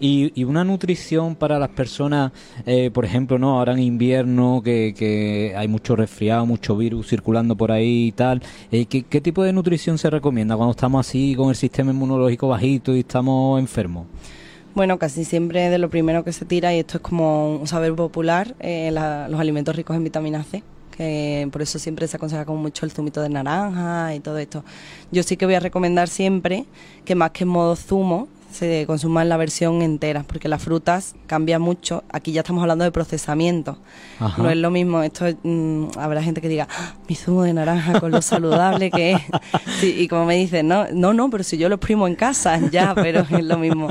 Y, una nutrición para las personas, eh, por ejemplo, no ahora en invierno que, hay mucho resfriado, mucho virus circulando por ahí y tal, eh, ¿qué, tipo de nutrición se recomienda cuando estamos así con el sistema inmunológico bajito y estamos enfermos? Bueno, casi siempre de lo primero que se tira, y esto es como un saber popular, eh, los alimentos ricos en vitamina C que por eso siempre se aconseja como mucho el zumito de naranja y todo esto. Yo sí que voy a recomendar siempre que más que en modo zumo, se consuman la versión entera, porque las frutas cambian mucho. Aquí ya estamos hablando de procesamiento. No es lo mismo, esto mm, habrá gente que diga, ah, mi zumo de naranja con lo saludable que es. y como me dicen, no, no, no, pero si yo lo exprimo en casa, ya, pero es lo mismo.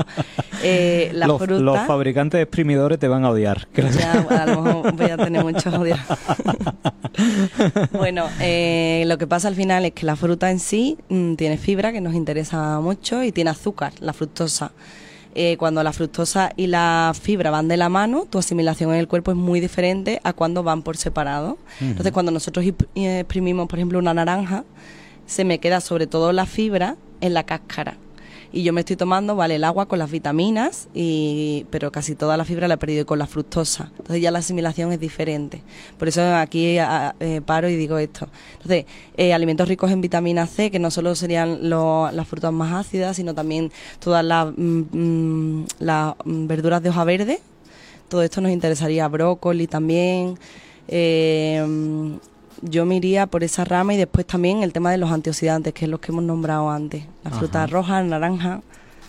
Eh, los, los, fabricantes de exprimidores te van a odiar. Ya, a lo mejor voy a tener muchos odios. bueno, eh, lo que pasa al final es que la fruta en sí mm, tiene fibra, que nos interesa mucho, y tiene azúcar, la fructosa. Eh, cuando la fructosa y la fibra van de la mano, tu asimilación en el cuerpo es muy diferente a cuando van por separado. Entonces, cuando nosotros exprimimos, por ejemplo, una naranja, se me queda sobre todo la fibra en la cáscara y yo me estoy tomando, vale, el agua con las vitaminas, y, pero casi toda la fibra la he perdido con la fructosa. Entonces ya la asimilación es diferente. Por eso aquí eh, paro y digo esto. Entonces, eh, alimentos ricos en vitamina C, que no solo serían las frutas más ácidas, sino también todas las, mm, mm, las verduras de hoja verde. Todo esto nos interesaría, brócoli también. Eh, yo me iría por esa rama y después también el tema de los antioxidantes, que es los que hemos nombrado antes. La fruta roja, naranja,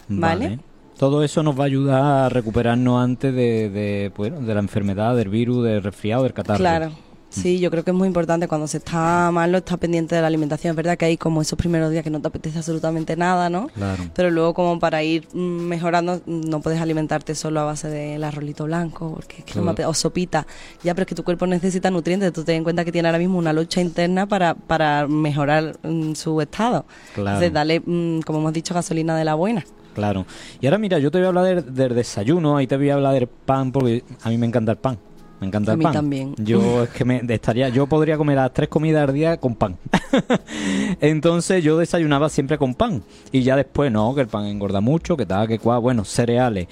¿vale? Todo eso nos va a ayudar a recuperarnos antes de, de, bueno, de la enfermedad, del virus, del resfriado, del catarro. Claro. Sí, yo creo que es muy importante cuando se está malo estar pendiente de la alimentación. Es verdad que hay como esos primeros días que no te apetece absolutamente nada, ¿no? Claro. Pero luego como para ir mejorando no puedes alimentarte solo a base del arrolito blanco porque es que o sopita. Ya, pero es que tu cuerpo necesita nutrientes. Tú ten en cuenta que tiene ahora mismo una lucha interna para, para mejorar mm, su estado. Claro. Entonces, dale, mm, como hemos dicho, gasolina de la buena. Claro. Y ahora mira, yo te voy a hablar del desayuno, ahí te voy a hablar del pan, porque a mí me encanta el pan. Me encanta el pan. también. Yo es que me estaría, yo podría comer las tres comidas al día con pan. Entonces yo desayunaba siempre con pan y ya después no, que el pan engorda mucho, que tal, que cual, bueno, cereales.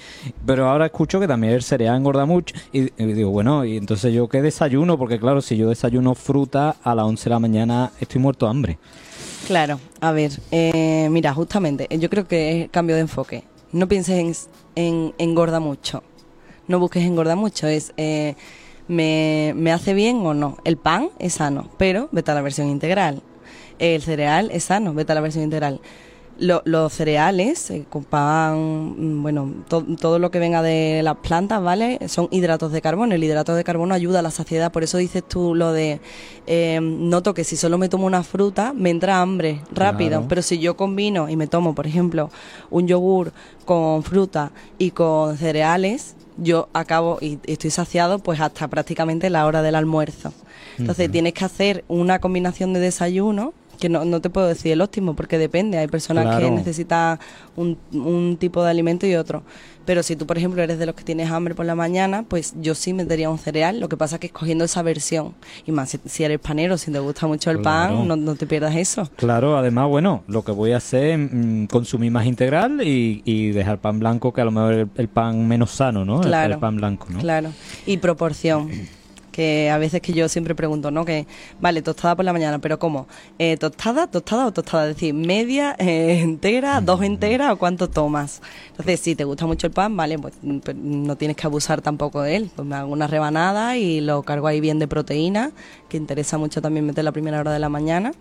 Pero ahora escucho que también el cereal engorda mucho y, digo, bueno, y entonces yo qué desayuno, porque claro, si yo desayuno fruta a las 11 de la mañana estoy muerto de hambre. Claro, a ver, eh, mira, justamente, yo creo que es cambio de enfoque. No pienses en, engorda mucho. No busques engorda mucho, es eh, ¿me, ¿me hace bien o no? El pan es sano, pero vete a la versión integral. El cereal es sano, vete a la versión integral. los cereales, eh, con pan, mm, bueno, todo lo que venga de las plantas, ¿vale? Son hidratos de carbono. El hidrato de carbono ayuda a la saciedad. Por eso dices tú lo de, eh, noto que si solo me tomo una fruta, me entra hambre rápido. Pero si yo combino y me tomo, por ejemplo, un yogur con fruta y con cereales, yo acabo y estoy saciado pues hasta prácticamente la hora del almuerzo. Entonces tienes que hacer una combinación de desayuno que no, no te puedo decir el óptimo porque depende, hay personas que necesitan un, un tipo de alimento y otro. Pero si tú, por ejemplo, eres de los que tienes hambre por la mañana, pues yo sí me daría un cereal. Lo que pasa es que escogiendo esa versión, y más si, eres panero, si te gusta mucho el pan, no, te pierdas eso. Claro, además, bueno, lo que voy a hacer es mm, consumir más integral y, y, dejar pan blanco, que a lo mejor el, el pan menos sano, ¿no? Claro. El, pan blanco, ¿no? Claro. Y proporción que a veces que yo siempre pregunto, ¿no? Que, vale, tostada por la mañana, pero ¿cómo? Eh, ¿Tostada, tostada o tostada? Es decir, media, eh, entera, dos enteras o cuánto tomas. Entonces, si te gusta mucho el pan, vale, pues, pues no tienes que abusar tampoco de él. Pues me hago una rebanada y lo cargo ahí bien de proteína, que interesa mucho también meter la primera hora de la mañana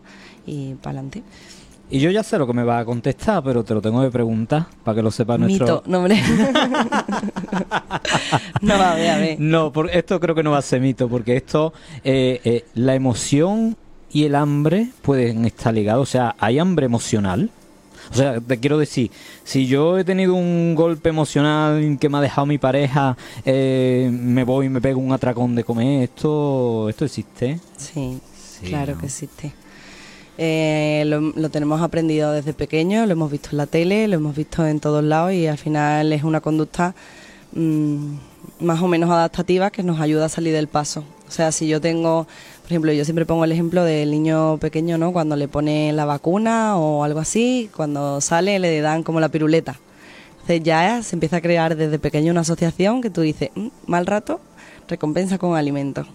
y para adelante. Y yo ya sé lo que me va a contestar, pero te lo tengo que preguntar para que lo sepa nuestro... Mito, no, hombre. no, a ver, a ver. No, por, esto creo que no va a ser mito, porque esto, eh, eh, la emoción y el hambre pueden estar ligados. O sea, hay hambre emocional. O sea, te quiero decir, si yo he tenido un golpe emocional que me ha dejado mi pareja, eh, me voy y me pego un atracón de comer, ¿esto, esto existe? Sí, claro que existe. Eh, lo, tenemos aprendido desde pequeño, lo hemos visto en la tele, lo hemos visto en todos lados y al final es una conducta mm, más o menos adaptativa que nos ayuda a salir del paso. O sea, si yo tengo, por ejemplo, yo siempre pongo el ejemplo del niño pequeño, ¿no? Cuando le pone la vacuna o algo así, cuando sale le dan como la piruleta. Entonces ya se empieza a crear desde pequeño una asociación que tú dices, mm, mal rato, recompensa con alimento.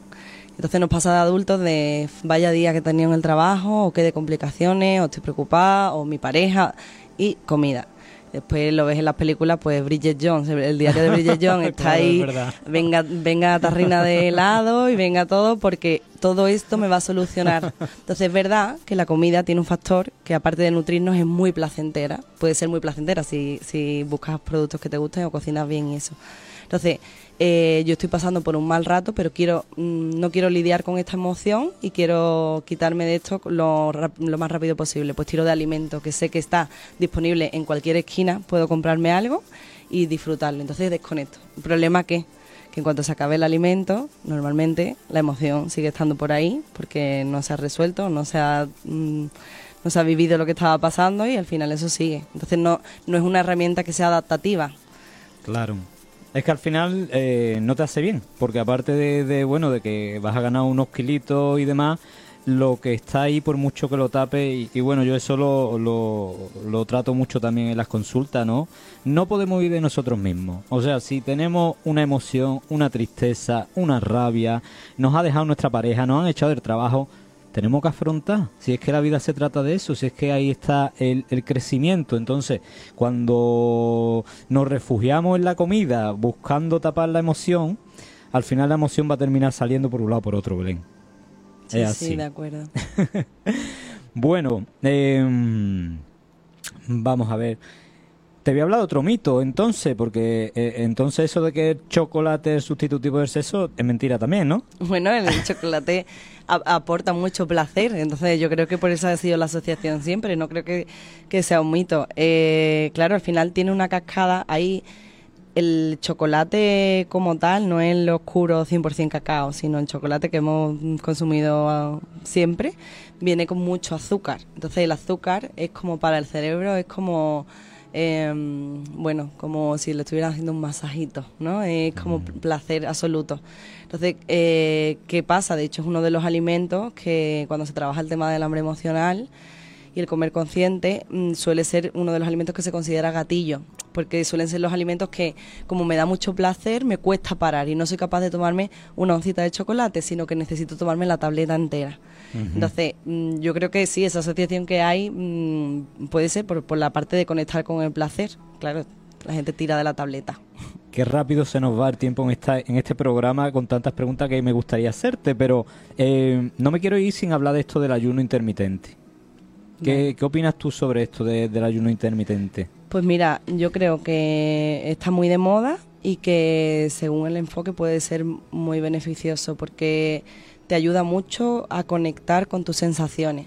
Entonces nos pasa de adultos de vaya día que tenía en el trabajo, o qué de complicaciones, o estoy preocupada, o mi pareja, y comida. Después lo ves en las películas, pues Bridget Jones, el diario de Bridget Jones está ahí, venga, venga tarrina de helado y venga todo, porque todo esto me va a solucionar. Entonces es verdad que la comida tiene un factor que aparte de nutrirnos es muy placentera, puede ser muy placentera si, si buscas productos que te gusten o cocinas bien y eso. Entonces, eh, yo estoy pasando por un mal rato, pero quiero mm, no quiero lidiar con esta emoción y quiero quitarme de esto lo, lo, más rápido posible. Pues tiro de alimento, que sé que está disponible en cualquier esquina, puedo comprarme algo y disfrutarlo. Entonces desconecto. ¿El problema qué? Que en cuanto se acabe el alimento, normalmente la emoción sigue estando por ahí porque no se ha resuelto, no se ha... Mm, no se ha vivido lo que estaba pasando y al final eso sigue. Entonces no, no es una herramienta que sea adaptativa. Claro. Es que al final eh, no te hace bien, porque aparte de, bueno de que vas a ganar unos kilitos y demás, lo que está ahí por mucho que lo tape y, bueno yo eso lo, lo, trato mucho también en las consultas, ¿no? No podemos vivir de nosotros mismos. O sea, si tenemos una emoción, una tristeza, una rabia, nos ha dejado nuestra pareja, nos han echado del trabajo, tenemos que afrontar. Si es que la vida se trata de eso, si es que ahí está el, crecimiento. Entonces, cuando nos refugiamos en la comida buscando tapar la emoción, al final la emoción va a terminar saliendo por un lado o por otro, Belén. Sí, sí, de acuerdo. bueno, em, vamos a ver. Te había hablado de otro mito, entonces, porque eh, entonces eso de que el chocolate es sustitutivo del sexo es mentira también, ¿no? Bueno, el chocolate aporta mucho placer, entonces yo creo que por eso ha sido la asociación siempre, no creo que, sea un mito. Eh, claro, al final tiene una cascada ahí. El chocolate como tal no es el oscuro 100% cacao, sino el chocolate que hemos consumido ah, siempre, viene con mucho azúcar. Entonces el azúcar es como para el cerebro, es como Em, bueno, como si le estuvieran haciendo un masajito, ¿no? Es como mm. placer absoluto. Entonces, eh, ¿qué pasa? De hecho, es uno de los alimentos que cuando se trabaja el tema del hambre emocional y el comer consciente, mm, suele ser uno de los alimentos que se considera gatillo, porque suelen ser los alimentos que, como me da mucho placer, me cuesta parar y no soy capaz de tomarme una oncita de chocolate, sino que necesito tomarme la tableta entera. Entonces, mm, yo creo que sí, esa asociación que hay mm, puede ser por, por la parte de conectar con el placer. Claro, la gente tira de la tableta. Qué rápido se nos va el tiempo en, esta, en este programa con tantas preguntas que me gustaría hacerte, pero eh, no me quiero ir sin hablar de esto del ayuno intermitente. ¿Qué, ¿qué opinas tú sobre esto del ayuno intermitente? Pues mira, yo creo que está muy de moda y que según el enfoque puede ser muy beneficioso porque te ayuda mucho a conectar con tus sensaciones.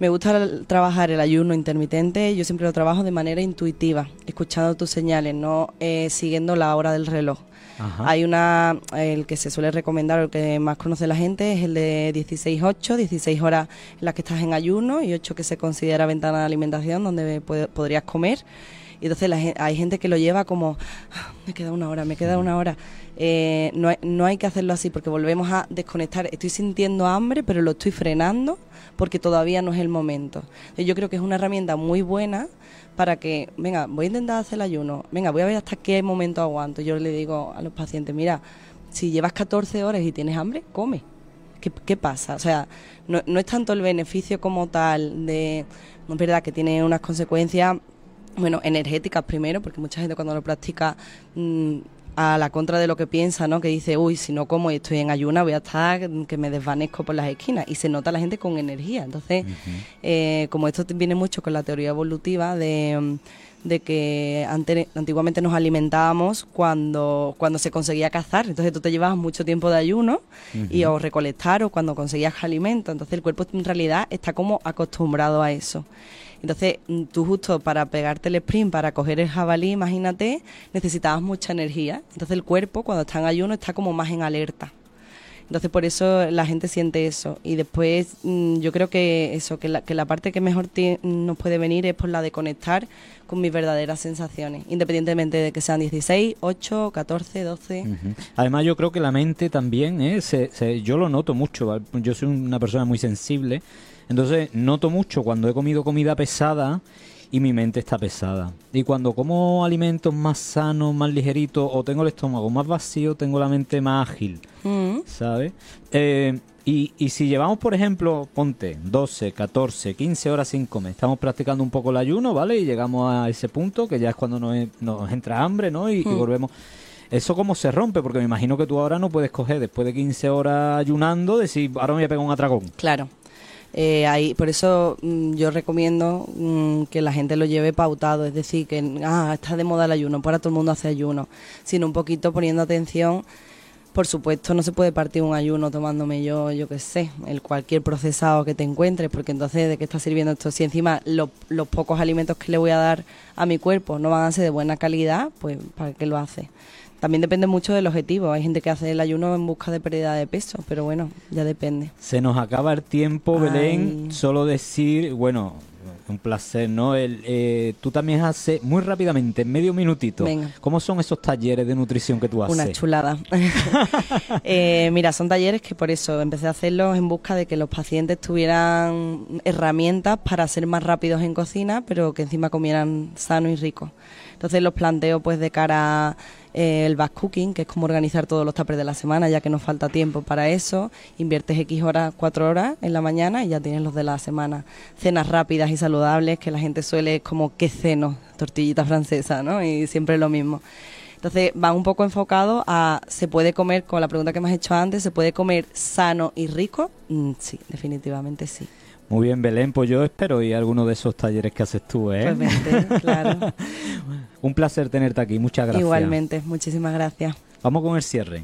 Me gusta trabajar el ayuno intermitente, yo siempre lo trabajo de manera intuitiva, escuchando tus señales, no eh, siguiendo la hora del reloj. Hay una, el que se suele recomendar, el que más conoce la gente, es el de 16-8, 16 horas en las que estás en ayuno y 8 que se considera ventana de alimentación donde podrías comer. Y entonces hay gente que lo lleva como, ah, me queda una hora, me queda una hora. Eh, no, hay, no hay que hacerlo así porque volvemos a desconectar. Estoy sintiendo hambre, pero lo estoy frenando porque todavía no es el momento. Yo creo que es una herramienta muy buena para que, venga, voy a intentar hacer el ayuno, venga, voy a ver hasta qué momento aguanto. Yo le digo a los pacientes, mira, si llevas 14 horas y tienes hambre, come. ¿Qué, pasa? O sea, no, no es tanto el beneficio como tal de, es verdad que tiene unas consecuencias bueno, energéticas primero, porque mucha gente cuando lo practica mm, a la contra de lo que piensa, ¿no? Que dice, uy, si no como y estoy en ayuna, voy a estar que me desvanezco por las esquinas. Y se nota la gente con energía. Entonces, eh, como esto viene mucho con la teoría evolutiva de, que antiguamente nos alimentábamos cuando, cuando se conseguía cazar. Entonces tú te llevabas mucho tiempo de ayuno y o recolectar o cuando conseguías alimento. Entonces el cuerpo en realidad está como acostumbrado a eso. Entonces, mm, tú justo para pegarte el sprint, para coger el jabalí, imagínate, necesitabas mucha energía. Entonces el cuerpo, cuando está en ayuno, está como más en alerta. Entonces por eso la gente siente eso. Y después mm, yo creo que eso, que la, que la parte que mejor nos puede venir es por la de conectar con mis verdaderas sensaciones, independientemente de que sean 16, 8, 14, 12. Además yo creo que la mente también, ¿eh? yo lo noto mucho, yo soy una persona muy sensible entonces noto mucho cuando he comido comida pesada y mi mente está pesada. Y cuando como alimentos más sanos, más ligeritos, o tengo el estómago más vacío, tengo la mente más ágil, mm. ¿sabes? Eh, y, y, si llevamos, por ejemplo, ponte 12, 14, 15 horas sin comer, estamos practicando un poco el ayuno, ¿vale? Y llegamos a ese punto que ya es cuando nos, nos entra hambre, ¿no? Y, y mm. volvemos. ¿Eso cómo se rompe? Porque me imagino que tú ahora no puedes coger, después de 15 horas ayunando, decir, ahora me voy a pegar un atragón. Claro. Eh, ahí, por eso mm, yo recomiendo mm, que la gente lo lleve pautado, es decir, que ah, está de moda el ayuno, para todo el mundo hace ayuno, sino un poquito poniendo atención. Por supuesto, no se puede partir un ayuno tomándome yo, yo qué sé, el cualquier procesado que te encuentres, porque entonces, ¿de qué está sirviendo esto? Si encima los pocos alimentos que le voy a dar a mi cuerpo no van a ser de buena calidad, pues ¿para qué lo hace? También depende mucho del objetivo. Hay gente que hace el ayuno en busca de pérdida de peso, pero bueno, ya depende. Se nos acaba el tiempo, Belén. Solo decir, bueno, un placer, ¿no? El, eh, tú también haces, muy rápidamente, en medio minutito, ¿cómo son esos talleres de nutrición que tú haces? Una chulada. Eh, mira, son talleres que por eso empecé a hacerlos en busca de que los pacientes tuvieran herramientas para ser más rápidos en cocina, pero que encima comieran sano y rico. Entonces los planteo pues de cara eh, el back cooking, que es como organizar todos los tapers de la semana, ya que nos falta tiempo para eso. Inviertes X horas, cuatro horas en la mañana y ya tienes los de la semana. Cenas rápidas y saludables, que la gente suele como, ¿qué ceno? Tortillita francesa, ¿no? Y siempre lo mismo. Entonces va un poco enfocado a, ¿se puede comer, con la pregunta que me has hecho antes, ¿se puede comer sano y rico? Mm, sí, definitivamente sí. Muy bien, Belén, pues yo espero a alguno de esos talleres que haces tú, ¿eh? Pues claro. Un placer tenerte aquí, muchas gracias. Igualmente, muchísimas gracias. Vamos con el cierre.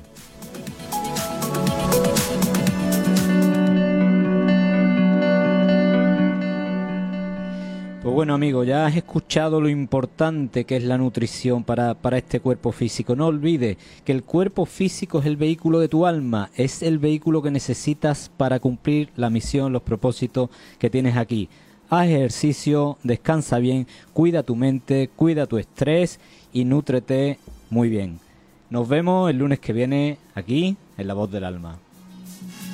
Pues bueno, amigo, ya has escuchado lo importante que es la nutrición para, para este cuerpo físico. No olvides que el cuerpo físico es el vehículo de tu alma, es el vehículo que necesitas para cumplir la misión, los propósitos que tienes aquí. Haz ejercicio, descansa bien, cuida tu mente, cuida tu estrés y nútrete muy bien. Nos vemos el lunes que viene aquí en La Voz del Alma.